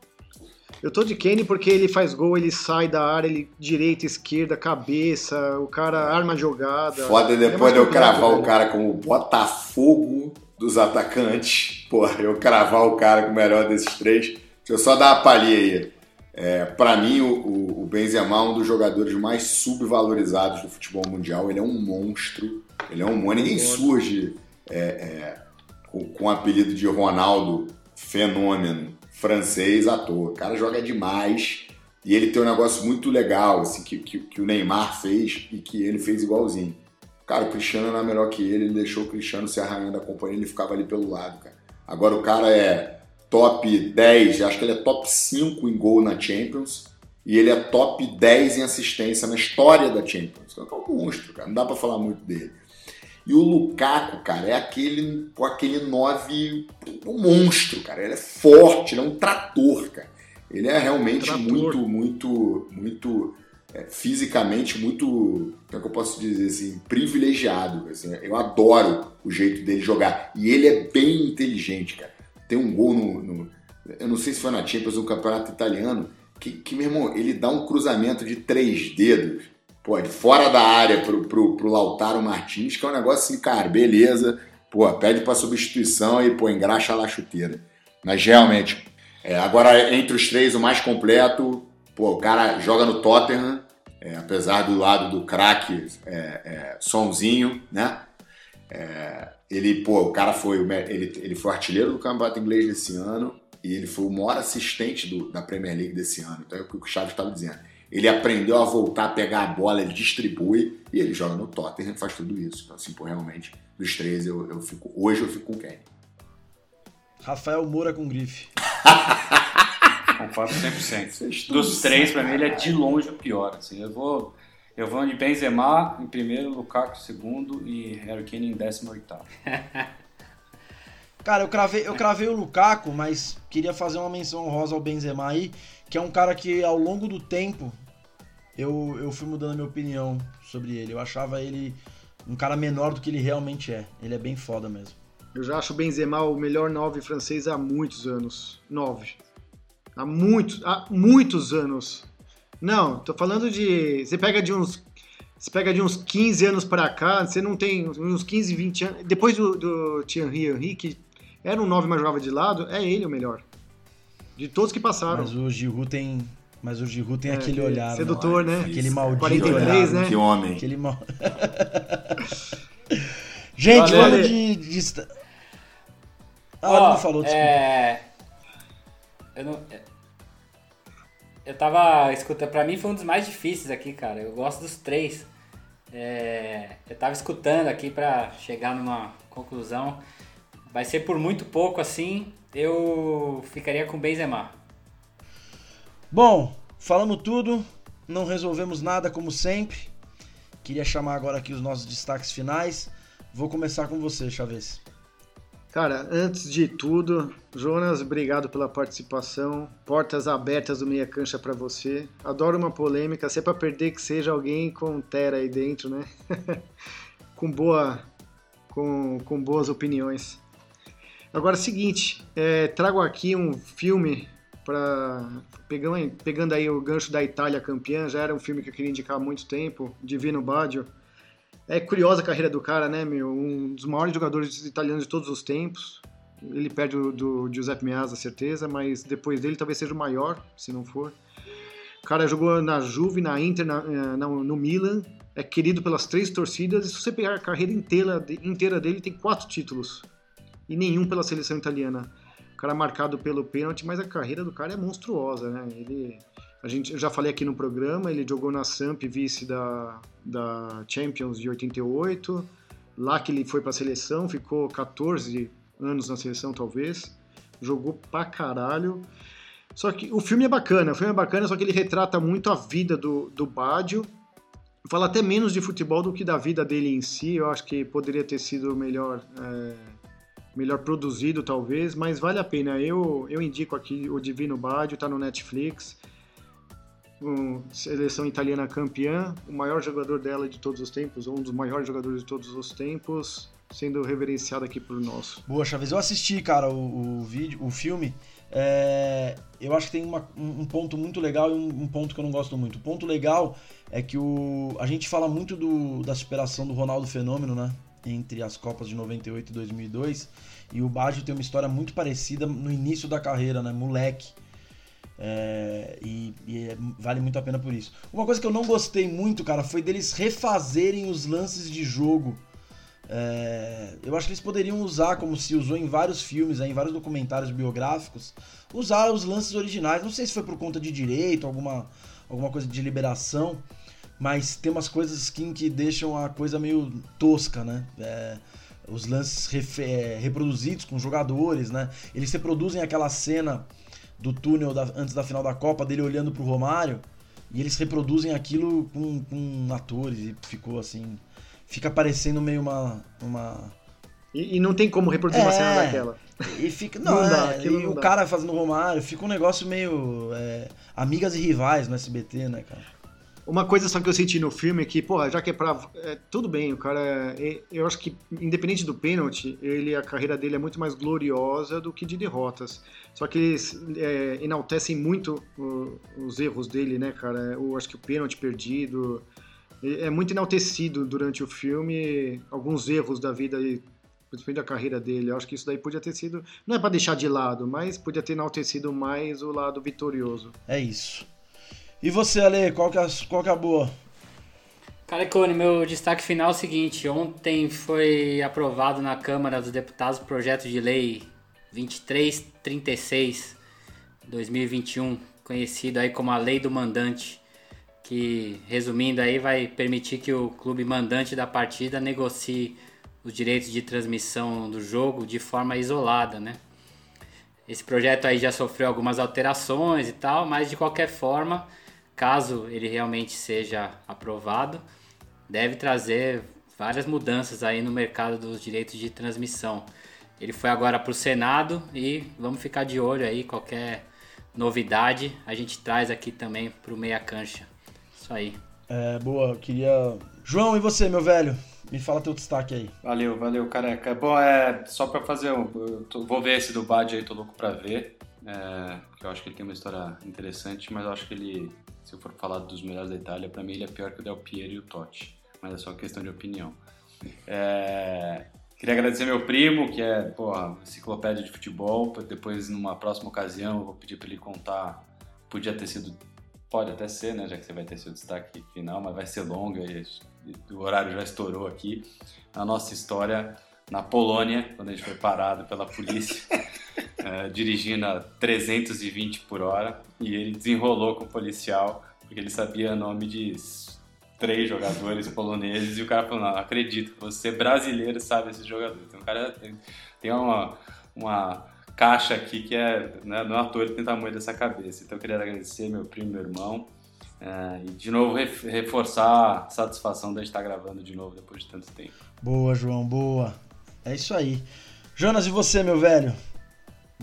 Eu tô de Kane porque ele faz gol, ele sai da área, ele direita, esquerda, cabeça, o cara arma jogada. Foda é depois é de eu cravar velho. o cara como Botafogo dos atacantes. Porra, eu cravar o cara com o melhor desses três. Deixa eu só dar uma palhinha aí. É, para mim, o, o Benzema é um dos jogadores mais subvalorizados do futebol mundial. Ele é um monstro. Ele é um monstro. Ninguém surge é, é, com, com o apelido de Ronaldo Fenômeno francês à toa. O cara joga demais e ele tem um negócio muito legal assim, que, que, que o Neymar fez e que ele fez igualzinho. Cara, o Cristiano era melhor que ele, ele deixou o Cristiano ser a rainha da companhia, ele ficava ali pelo lado, cara. Agora o cara é top 10, acho que ele é top 5 em gol na Champions e ele é top 10 em assistência na história da Champions. É um monstro, cara, não dá pra falar muito dele. E o Lukaku, cara, é aquele, aquele 9, um monstro, cara. Ele é forte, ele é um trator, cara. Ele é realmente trator. muito, muito, muito é, fisicamente muito, como é que eu posso dizer assim, privilegiado. Assim, eu adoro o jeito dele jogar. E ele é bem inteligente, cara. Tem um gol no, no eu não sei se foi na Champions ou no Campeonato Italiano, que, que, meu irmão, ele dá um cruzamento de três dedos pô, de fora da área pro, pro, pro Lautaro Martins, que é um negócio assim, cara, beleza, pô, pede pra substituição e, pô, engraxa lá a chuteira. Mas realmente, é, agora entre os três, o mais completo, pô, o cara joga no Tottenham, é, apesar do lado do craque é, é, Sonzinho, né? É, ele, pô, o cara foi, ele, ele foi artilheiro do campeonato inglês desse ano e ele foi o maior assistente do, da Premier League desse ano. Então é o que o Chaves estava dizendo. Ele aprendeu a voltar a pegar a bola, ele distribui e ele joga no Tottenham, faz tudo isso. Então, assim, pô, realmente, dos três, eu, eu fico. Hoje eu fico com quem? Rafael Moura com grife. concordo 100%. Vocês estão Dos três, pra mim, ele é de longe o pior. Assim, eu vou, eu vou de Benzema em primeiro, Lukaku em segundo e Harry Kane em décimo oitavo. Cara, eu cravei, eu cravei o Lukaku, mas queria fazer uma menção honrosa ao Benzema aí, que é um cara que ao longo do tempo eu, eu fui mudando a minha opinião sobre ele. Eu achava ele um cara menor do que ele realmente é. Ele é bem foda mesmo. Eu já acho o Benzema o melhor nove francês há muitos anos. Nove. Há muitos, há muitos anos. Não, tô falando de. Você pega de uns. Você pega de uns 15 anos pra cá, você não tem uns 15, 20 anos. Depois do, do Thierry Henry, que era um 9, mas jogava de lado, é ele o melhor. De todos que passaram. Mas o Giroud tem, mas o Giroud tem É, aquele que- olhar, sedutor, mano. né? Aquele maldito 43, olhar, né? Que homem. Aquele mal. Gente, vamos de, de Ah, Ó, não falou, desculpa. é... Eu não... Eu tava escutando, pra mim foi um dos mais difíceis aqui, cara. Eu gosto dos três. É, Eu tava escutando aqui pra chegar numa conclusão. Vai ser por muito pouco assim, eu ficaria com Benzema. Bom, falamos tudo, não resolvemos nada como sempre. Queria chamar agora aqui os nossos destaques finais. Vou começar com você, Chaves. Cara, antes de tudo, Jonas, obrigado pela participação. Portas abertas do Meia Cancha pra você. Adoro uma polêmica, se é perder que seja alguém com Tera aí dentro, né? com boa com, com boas opiniões. Agora, seguinte, é, trago aqui um filme para pegando, pegando aí o gancho da Itália campeã, já era um filme que eu queria indicar há muito tempo, Divino Baggio. É curiosa a carreira do cara, né, meu? Um dos maiores jogadores italianos de todos os tempos. Ele perde o do Giuseppe Meazza, certeza, mas depois dele talvez seja o maior, se não for. O cara jogou na Juve, na Inter, na, eh, na- no Milan, é querido pelas três torcidas, e se você pegar a carreira inteira, inteira dele, tem quatro títulos. E nenhum pela seleção italiana. O cara é marcado pelo pênalti, mas a carreira do cara é monstruosa, né? Ele, a gente, eu já falei aqui no programa, ele jogou na Samp, vice da, da Champions de 88. Lá que ele foi pra seleção, ficou 14 anos na seleção, talvez. Jogou pra caralho. Só que o filme é bacana, o filme é bacana, só que ele retrata muito a vida do, do Baggio. Fala até menos de futebol do que da vida dele em si. Eu acho que poderia ter sido melhor, é, melhor produzido, talvez, mas vale a pena. Eu, eu indico aqui o Divino Baggio, tá no Netflix. Um, seleção italiana campeã, o maior jogador dela de todos os tempos, ou um dos maiores jogadores de todos os tempos, sendo reverenciado aqui por nós. Boa, Chaves. Eu assisti, cara, o, o vídeo, o filme. É, eu acho que tem uma- um ponto muito legal e um, um ponto que eu não gosto muito. O ponto legal é que o, a gente fala muito do- da superação do Ronaldo Fenômeno, né? Entre as Copas de 98 e 2002. E o Baggio tem uma história muito parecida no início da carreira, né? Moleque. É, e e é- vale muito a pena por isso. Uma coisa que eu não gostei muito, cara, foi deles refazerem os lances de jogo. É, eu acho que eles poderiam usar, como se usou em vários filmes, aí, em vários documentários biográficos, usar os lances originais. Não sei se foi por conta de direito, alguma, alguma coisa de liberação, mas tem umas coisas skin que deixam a coisa meio tosca, né? É, os lances é, reproduzidos com jogadores, né? Eles reproduzem aquela cena do túnel da- antes da final da Copa, dele olhando pro Romário, e eles reproduzem aquilo com, com atores, e ficou assim. Fica parecendo meio uma. uma... E, e não tem como reproduzir uma É. cena daquela. E fica. Não, Não dá, é, e o dá. cara fazendo Romário, fica um negócio meio. é, amigas e rivais no SBT, né, cara? Uma coisa só que eu senti no filme é que, pô, já que é pra. é, tudo bem, o cara. é- eu acho que, independente do pênalti, ele, a carreira dele é muito mais gloriosa do que de derrotas. Só que eles é, enaltecem muito o- os erros dele, né, cara? Eu acho que o pênalti perdido. É é muito enaltecido durante o filme alguns erros da vida e principalmente da carreira dele. Eu acho que isso daí podia ter sido. Não é pra deixar de lado, mas podia ter enaltecido mais o lado vitorioso. É isso. E você, Ale, qual que é qual que é a boa? Calecone, meu destaque final é o seguinte: ontem foi aprovado na Câmara dos Deputados o projeto de lei 2336 2021, conhecido aí como a Lei do Mandante, que resumindo aí vai permitir que o clube mandante da partida negocie os direitos de transmissão do jogo de forma isolada, né? Esse projeto aí já sofreu algumas alterações e tal, mas de qualquer forma, caso ele realmente seja aprovado, deve trazer várias mudanças aí no mercado dos direitos de transmissão. Ele foi agora para o Senado e vamos ficar de olho aí, qualquer novidade a gente traz aqui também para o Meia Cancha. Isso aí. É, boa, eu queria. João, e você, meu velho? Me fala teu destaque aí. Valeu, valeu, careca. Bom, é só pra fazer um. eu tô- vou ver esse do Bad aí, tô louco pra ver. É, porque eu acho que ele tem uma história interessante, mas eu acho que ele, se eu for falar dos melhores da Itália, pra mim ele é pior que o Del Piero e o Totti. Mas é só questão de opinião. É, queria agradecer meu primo, que é, porra, enciclopédia de futebol. Depois, numa próxima ocasião, eu vou pedir pra ele contar. Podia ter sido. Pode até ser, né? Já que você vai ter seu destaque final, mas vai ser longa e o horário já estourou aqui. A nossa história na Polônia, quando a gente foi parado pela polícia, eh, dirigindo a 320 por hora, e ele desenrolou com o policial, porque ele sabia o nome de três jogadores poloneses, e o cara falou, não, não acredito, você brasileiro sabe esses jogadores. Então o cara tem, tem uma, uma caixa aqui que é, né, não é à toa ele tem tamanho dessa cabeça. Então eu queria agradecer meu primo, meu irmão, eh, e de novo ref- reforçar a satisfação de estar gravando de novo depois de tanto tempo. Boa, João, boa. É isso aí. Jonas, e você, meu velho?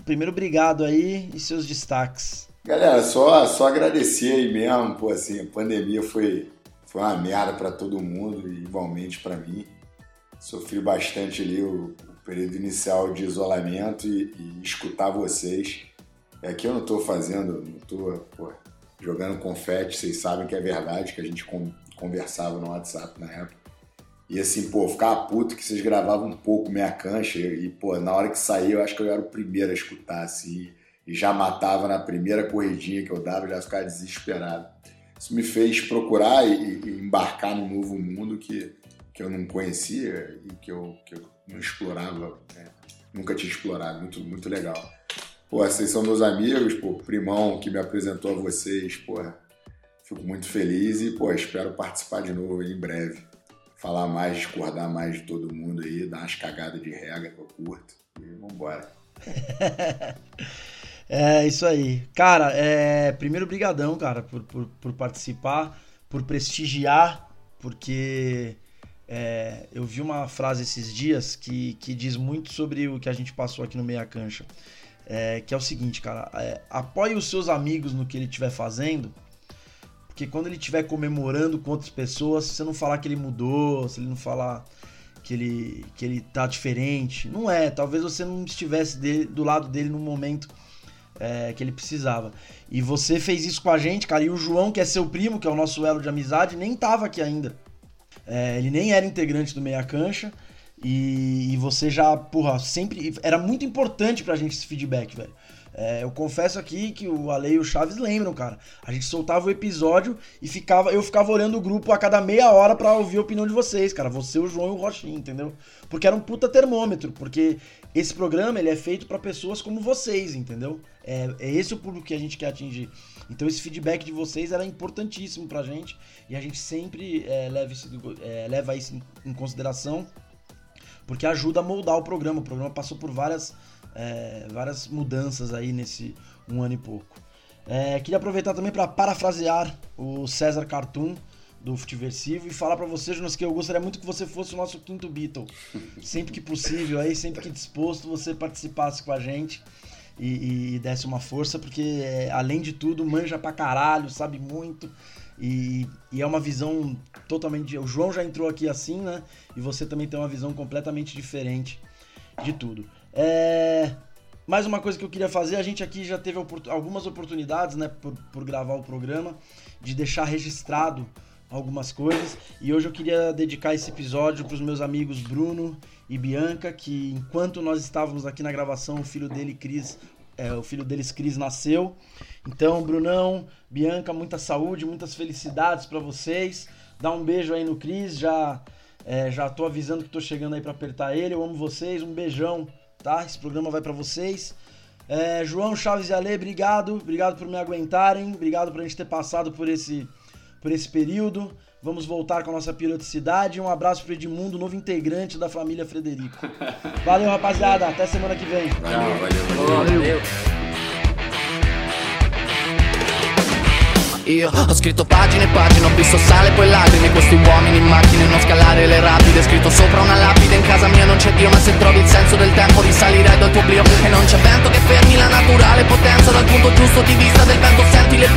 Primeiro, obrigado aí e seus destaques. Galera, só, só agradecer aí mesmo, pô, assim, a pandemia foi, foi uma merda pra todo mundo igualmente pra mim. Sofri bastante ali o, o período inicial de isolamento e, e escutar vocês. É que eu não tô fazendo, não tô pô, jogando confete, vocês sabem que é verdade, que a gente con- conversava no WhatsApp na época. E assim, pô, ficava puto que vocês gravavam um pouco minha cancha e, pô, na hora que saía eu acho que eu era o primeiro a escutar, assim, e já matava na primeira corridinha que eu dava, já ficava desesperado. Isso me fez procurar e, e embarcar num novo mundo que, que eu não conhecia e que eu, que eu não explorava, né? nunca tinha explorado, muito, muito legal. Pô, vocês são meus amigos, pô, primão que me apresentou a vocês, pô, fico muito feliz e, pô, espero participar de novo em breve. Falar mais, discordar mais de todo mundo aí, dar umas cagadas de regra que eu curto e vambora. É isso aí. Cara, é, primeiro, brigadão, cara, por, por, por participar, por prestigiar, porque é, eu vi uma frase esses dias que, que diz muito sobre o que a gente passou aqui no Meia Cancha. É, que é o seguinte, cara, é, apoie os seus amigos no que ele estiver fazendo, porque quando ele estiver comemorando com outras pessoas, se você não falar que ele mudou, se ele não falar que ele, que ele tá diferente, não é, talvez você não estivesse dele- do lado dele no momento é, que ele precisava. E você fez isso com a gente, cara. E o João, que é seu primo, que é o nosso elo de amizade, nem tava aqui ainda. É, ele nem era integrante do Meia Cancha. E, e você já, porra, sempre. Era muito importante pra gente esse feedback, velho. É, eu confesso aqui que o Ale e o Chaves lembram, cara. A gente soltava o episódio e ficava, eu ficava olhando o grupo a cada meia hora pra ouvir a opinião de vocês, cara. Você, o João e o Rochinho, entendeu? Porque era um puta termômetro, porque esse programa ele é feito pra pessoas como vocês, entendeu? É, é esse o público que a gente quer atingir. Então esse feedback de vocês era importantíssimo pra gente e a gente sempre é, leva, isso, é, leva isso em consideração porque ajuda a moldar o programa. O programa passou por várias, é, várias mudanças aí nesse um ano e pouco. É, queria aproveitar também para parafrasear o César Cartoon do Futiversivo e falar para você, Jonas, que eu gostaria muito que você fosse o nosso quinto Beatle. Sempre que possível, aí, sempre que disposto, você participasse com a gente e, e desse uma força, porque é, além de tudo, manja pra caralho, sabe muito. E, e é uma visão totalmente. O João já entrou aqui assim, né? E você também tem uma visão completamente diferente de tudo. É, Mais uma coisa que eu queria fazer, a gente aqui já teve oportu- algumas oportunidades, né, por, por gravar o programa, de deixar registrado algumas coisas. E hoje eu queria dedicar esse episódio para os meus amigos Bruno e Bianca, que enquanto nós estávamos aqui na gravação, o filho dele, Cris, é, o filho deles, Cris, nasceu. Então, Brunão, Bianca, muita saúde, muitas felicidades para vocês. Dá um beijo aí no Cris, já é, já tô avisando que tô chegando aí para apertar ele. Eu amo vocês, um beijão, tá? Esse programa vai para vocês. É, João, Chaves e Ale, obrigado. Obrigado por me aguentarem. Obrigado por a gente ter passado por esse, por esse período. Vamos voltar com a nossa periodicidade. Um abraço pro Edmundo, novo integrante da família Frederico. Valeu, rapaziada. Até semana que vem. Valeu, valeu, valeu. Boa, valeu. Io. Ho scritto pagine e pagine, ho visto sale e poi lacrime. Questi uomini in macchine, non scalare le rapide. Scritto sopra una lapide, in casa mia non c'è Dio Ma se trovi il senso del tempo risalire dal tuo oblio. E non c'è vento che fermi la naturale potenza. Dal punto giusto di vista del vento senti le